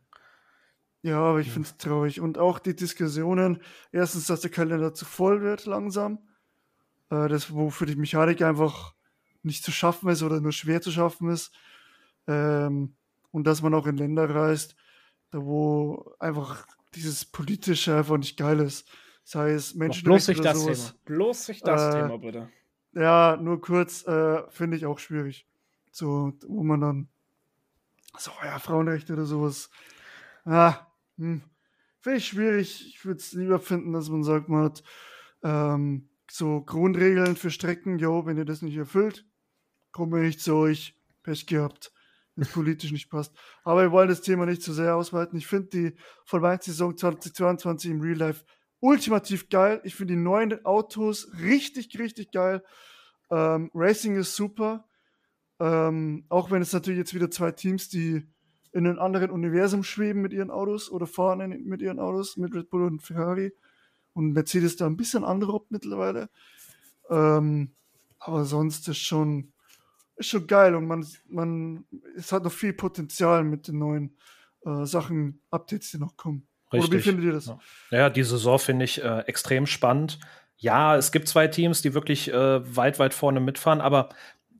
Ja, aber ich ja. finde es traurig. Und auch die Diskussionen, erstens, dass der Kalender zu voll wird langsam äh, das, wo für die Mechanik einfach nicht zu schaffen ist oder nur schwer zu schaffen ist. Ähm, und dass man auch in Länder reist, da wo einfach dieses Politische einfach nicht geil ist. Sei es Menschen. Bloß nicht das sowas. Thema. Bloß nicht das äh, Thema, bitte. Ja, nur kurz, äh, finde ich auch schwierig. So, wo man dann so, ja, Frauenrechte oder sowas. Ah, hm, finde ich schwierig. Ich würde es lieber finden, dass man sagt, man hat ähm, so Grundregeln für Strecken, jo, wenn ihr das nicht erfüllt, komme ich zu euch. Pech gehabt, wenn es politisch nicht passt. Aber wir wollen das Thema nicht zu sehr ausweiten. Ich finde die Formel-1-Saison 2022 im Real Life ultimativ geil. Ich finde die neuen Autos richtig, richtig geil. Ähm, Racing ist super. Ähm, auch wenn es natürlich jetzt wieder zwei Teams, die in einem anderen Universum schweben mit ihren Autos oder fahren in, mit ihren Autos, mit Red Bull und Ferrari und Mercedes da ein bisschen anrobbt mittlerweile. Ähm, aber sonst ist schon, ist schon geil und man, man, es hat noch viel Potenzial mit den neuen äh, Sachen, Updates, die noch kommen. Richtig. Oder wie findet ihr das? Ja, ja die Saison finde ich äh, extrem spannend. Ja, es gibt zwei Teams, die wirklich äh, weit, weit vorne mitfahren, aber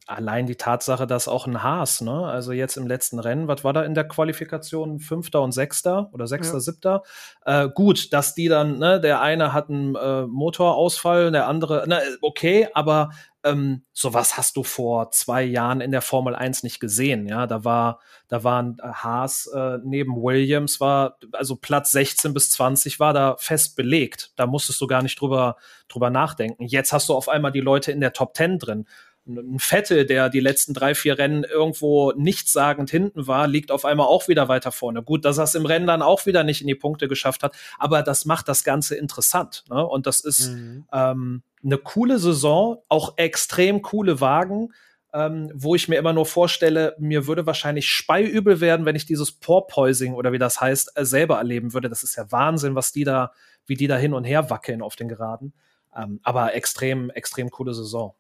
allein die Tatsache, dass auch ein Haas, ne, also jetzt im letzten Rennen, was war da in der Qualifikation? Fünfter und Sechster oder Sechster, ja. Siebter? Äh, gut, dass die dann, ne, der eine hat einen äh, Motorausfall, der andere, na, okay, aber ähm, sowas hast du vor zwei Jahren in der Formel 1 nicht gesehen, ja. Da war, da waren Haas äh, neben Williams war, also Platz 16 bis 20 war da fest belegt. Da musstest du gar nicht drüber, drüber nachdenken. Jetzt hast du auf einmal die Leute in der Top 10 drin ein Vettel, der die letzten drei, vier Rennen irgendwo nichtssagend hinten war, liegt auf einmal auch wieder weiter vorne. Gut, dass er es im Rennen dann auch wieder nicht in die Punkte geschafft hat, aber das macht das Ganze interessant. Ne? Und das ist mhm. ähm, eine coole Saison, auch extrem coole Wagen. Ähm, wo ich mir immer nur vorstelle, mir würde wahrscheinlich speiübel werden, wenn ich dieses Porpoising oder wie das heißt, äh, selber erleben würde. Das ist ja Wahnsinn, was die da, wie die da hin und her wackeln auf den Geraden. Ähm, aber extrem, extrem coole Saison.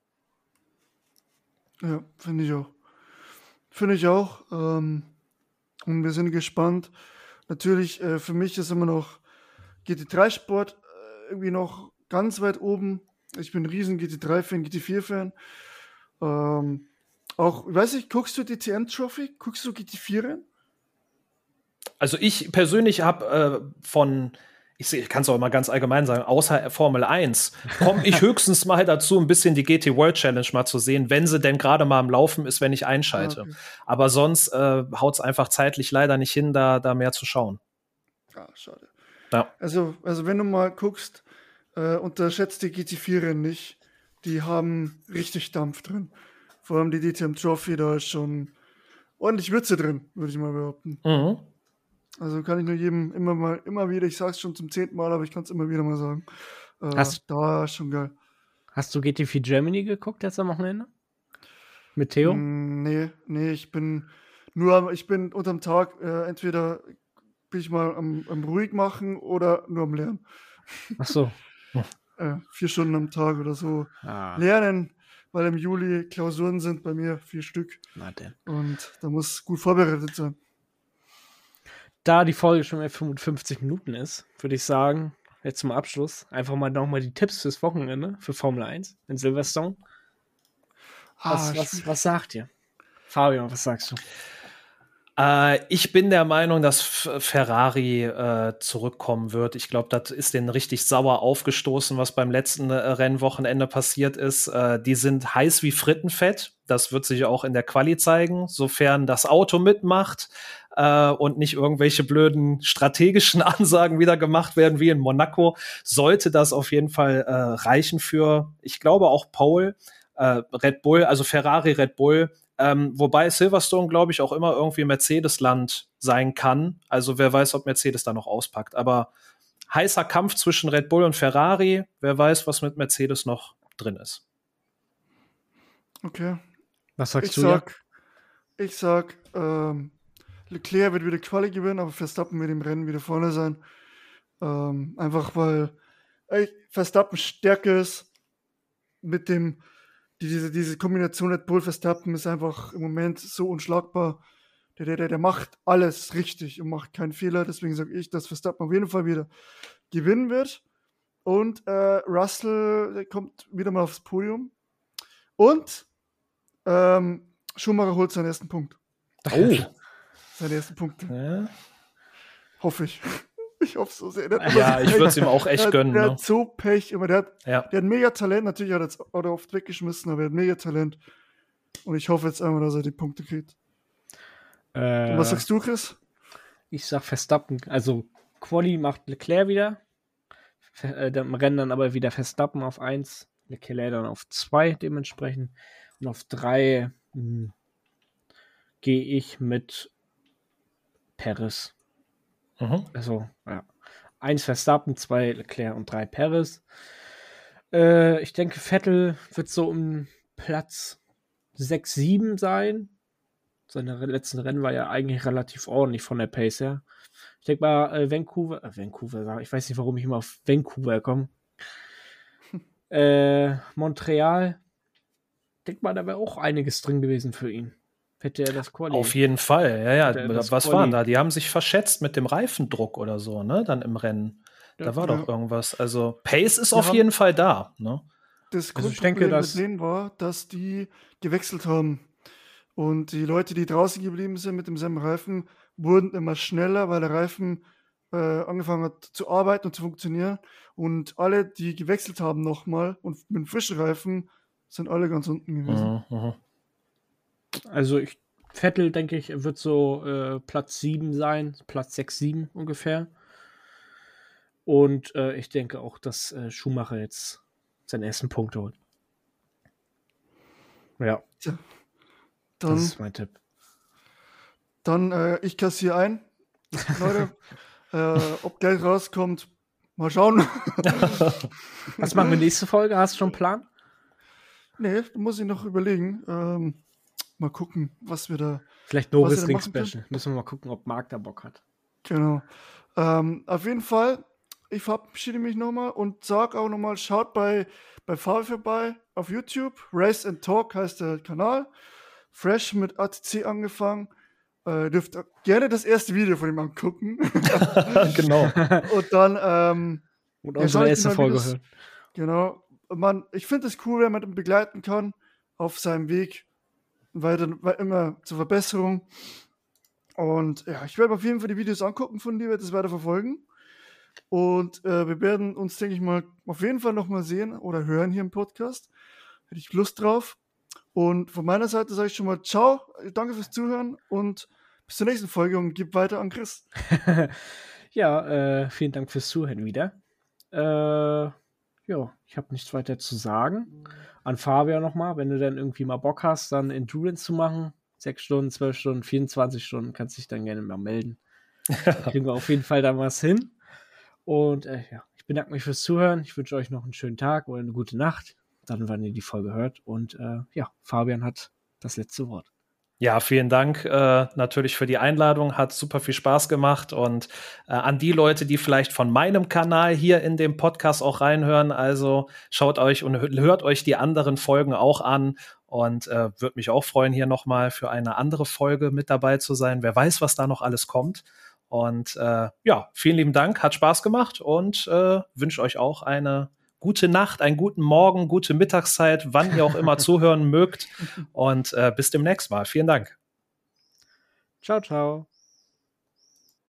Ja, finde ich auch. Finde ich auch. Ähm, und wir sind gespannt. Natürlich, äh, für mich ist immer noch GT3-Sport irgendwie noch ganz weit oben. Ich bin ein riesen GT3-Fan, GT4-Fan. Ähm, auch, weiß ich, guckst du die TM-Trophy? Guckst du GT4 rein? Also ich persönlich habe äh, von ich, kann es auch mal ganz allgemein sagen, außer Formel 1 komme ich höchstens mal dazu, ein bisschen die GT World Challenge mal zu sehen, wenn sie denn gerade mal am Laufen ist, wenn ich einschalte. Okay. Aber sonst äh, haut es einfach zeitlich leider nicht hin, da, da mehr zu schauen. Ah, schade. Ja. Also, also wenn du mal guckst, äh, unterschätzt die GT4-Rennen nicht. Die haben richtig Dampf drin. Vor allem die DTM Trophy, da ist schon ordentlich Würze drin, würde ich mal behaupten. Mhm. Also kann ich nur jedem immer mal, immer wieder, ich sag's schon zum zehnten Mal, aber ich kann es immer wieder mal sagen. Äh, hast, da ist schon geil. Hast du GT4 Germany geguckt jetzt am Wochenende? Mit Theo? Mm, nee, nee, ich bin nur, ich bin unterm Tag, äh, entweder bin ich mal am, am, ruhig machen oder nur am Lernen. Ach so. äh, vier Stunden am Tag oder so. Ah. Lernen, weil im Juli Klausuren sind bei mir vier Stück. Na denn. Und da muss gut vorbereitet sein da die Folge schon mehr 55 Minuten ist, würde ich sagen, jetzt zum Abschluss einfach mal nochmal die Tipps fürs Wochenende für Formel 1 in Silverstone. Was, ah, was, was sagt ihr? Fabian, was sagst du? Äh, ich bin der Meinung, dass Ferrari äh, zurückkommen wird. Ich glaube, das ist denen richtig sauer aufgestoßen, was beim letzten äh, Rennwochenende passiert ist. Äh, die sind heiß wie Frittenfett. Das wird sich auch in der Quali zeigen, sofern das Auto mitmacht äh, und nicht irgendwelche blöden strategischen Ansagen wieder gemacht werden wie in Monaco. Sollte das auf jeden Fall äh, reichen für, ich glaube auch Paul. Red Bull, also Ferrari, Red Bull, ähm, wobei Silverstone, glaube ich, auch immer irgendwie Mercedes-Land sein kann. Also wer weiß, ob Mercedes da noch auspackt. Aber heißer Kampf zwischen Red Bull und Ferrari. Wer weiß, was mit Mercedes noch drin ist. Okay. Was sagst ich du? Sag, ich sag, ähm, Leclerc wird wieder Quali gewinnen, aber Verstappen wird im Rennen wieder vorne sein. Ähm, einfach weil ey, Verstappen stärker ist mit dem diese, diese Kombination Red Bull Verstappen ist einfach im Moment so unschlagbar. Der, der, der, macht alles richtig und macht keinen Fehler. Deswegen sage ich, dass Verstappen auf jeden Fall wieder gewinnen wird. Und äh, Russell kommt wieder mal aufs Podium. Und ähm, Schumacher holt seinen ersten Punkt. Oh. Seinen ersten Punkt. Ja. Hoffe ich. Ich hoffe so sehr. ja, ich würde es ihm auch echt der, gönnen. Der ne? hat so Pech. Aber der hat, ja. der hat mega Talent. Natürlich hat er jetzt auch oft weggeschmissen, aber er hat mega Talent. Und ich hoffe jetzt einmal, dass er die Punkte kriegt. Äh, was sagst du, Chris? Ich sag Verstappen. Also, Quali macht Leclerc wieder. Äh, dann rennen dann aber wieder Verstappen auf 1. Leclerc dann auf 2 dementsprechend. Und auf 3 hm, gehe ich mit Paris. Mhm. Also, ja. Eins Verstappen, zwei Leclerc und drei Perez. Äh, ich denke, Vettel wird so um Platz 6, 7 sein. Seine letzten Rennen war ja eigentlich relativ ordentlich von der Pace her. Ich denke mal, äh, Vancouver, äh, Vancouver, ich weiß nicht, warum ich immer auf Vancouver komme. äh, Montreal, ich denke mal, da wäre auch einiges drin gewesen für ihn. Hätte er das Quali. Auf jeden Fall, ja, ja. Was Quali. waren da? Die haben sich verschätzt mit dem Reifendruck oder so, ne? Dann im Rennen. Ja, da war ja. doch irgendwas. Also Pace ist ja. auf jeden Fall da, ne? Das also ich denke, dass mit denen war, dass die gewechselt haben. Und die Leute, die draußen geblieben sind mit demselben Reifen, wurden immer schneller, weil der Reifen äh, angefangen hat zu arbeiten und zu funktionieren. Und alle, die gewechselt haben nochmal und mit frischen Reifen, sind alle ganz unten gewesen. Mhm, mh. Also ich, Vettel, denke ich, wird so äh, Platz 7 sein, Platz 6, 7 ungefähr. Und äh, ich denke auch, dass äh, Schumacher jetzt seinen ersten Punkt holt. Ja. Tja, dann, das ist mein Tipp. Dann, äh, ich kassiere ein. Leute, äh, ob Geld rauskommt, mal schauen. Was machen wir nächste Folge? Hast du schon einen Plan? Nee, muss ich noch überlegen. Ähm, mal gucken, was wir da. Vielleicht Norris Ring Special. Müssen wir mal gucken, ob Marc da Bock hat. Genau. Ähm, auf jeden Fall, ich verabschiede mich nochmal und sage auch nochmal, schaut bei, bei Fabi vorbei auf YouTube. Race and Talk heißt der Kanal. Fresh mit ATC angefangen. Äh, dürft gerne das erste Video von ihm angucken. genau. und dann, ähm, Und unsere ja, erste Folge hören. Genau. Man, ich finde es cool, wenn man ihn begleiten kann auf seinem Weg weiter, immer zur Verbesserung. Und ja, ich werde auf jeden Fall die Videos angucken von dir, werde das weiter verfolgen. Und äh, wir werden uns, denke ich mal, auf jeden Fall nochmal sehen oder hören hier im Podcast. Hätte ich Lust drauf. Und von meiner Seite sage ich schon mal Ciao, danke fürs Zuhören und bis zur nächsten Folge und gib weiter an Chris. ja, äh, vielen Dank fürs Zuhören wieder. Äh, ja, ich habe nichts weiter zu sagen. An Fabian nochmal, wenn du dann irgendwie mal Bock hast, dann Endurance zu machen, sechs Stunden, zwölf Stunden, 24 Stunden, kannst dich dann gerne mal melden. da kriegen wir auf jeden Fall da was hin. Und äh, ja, ich bedanke mich fürs Zuhören. Ich wünsche euch noch einen schönen Tag oder eine gute Nacht, dann, wann ihr die Folge hört. Und äh, ja, Fabian hat das letzte Wort. Ja, vielen Dank äh, natürlich für die Einladung. Hat super viel Spaß gemacht. Und äh, an die Leute, die vielleicht von meinem Kanal hier in dem Podcast auch reinhören, also schaut euch und hört euch die anderen Folgen auch an. Und äh, würde mich auch freuen, hier nochmal für eine andere Folge mit dabei zu sein. Wer weiß, was da noch alles kommt. Und äh, ja, vielen lieben Dank, hat Spaß gemacht und äh, wünsche euch auch eine gute Nacht, einen guten Morgen, gute Mittagszeit, wann ihr auch immer zuhören mögt. Und äh, bis demnächst mal. Vielen Dank. Ciao, ciao.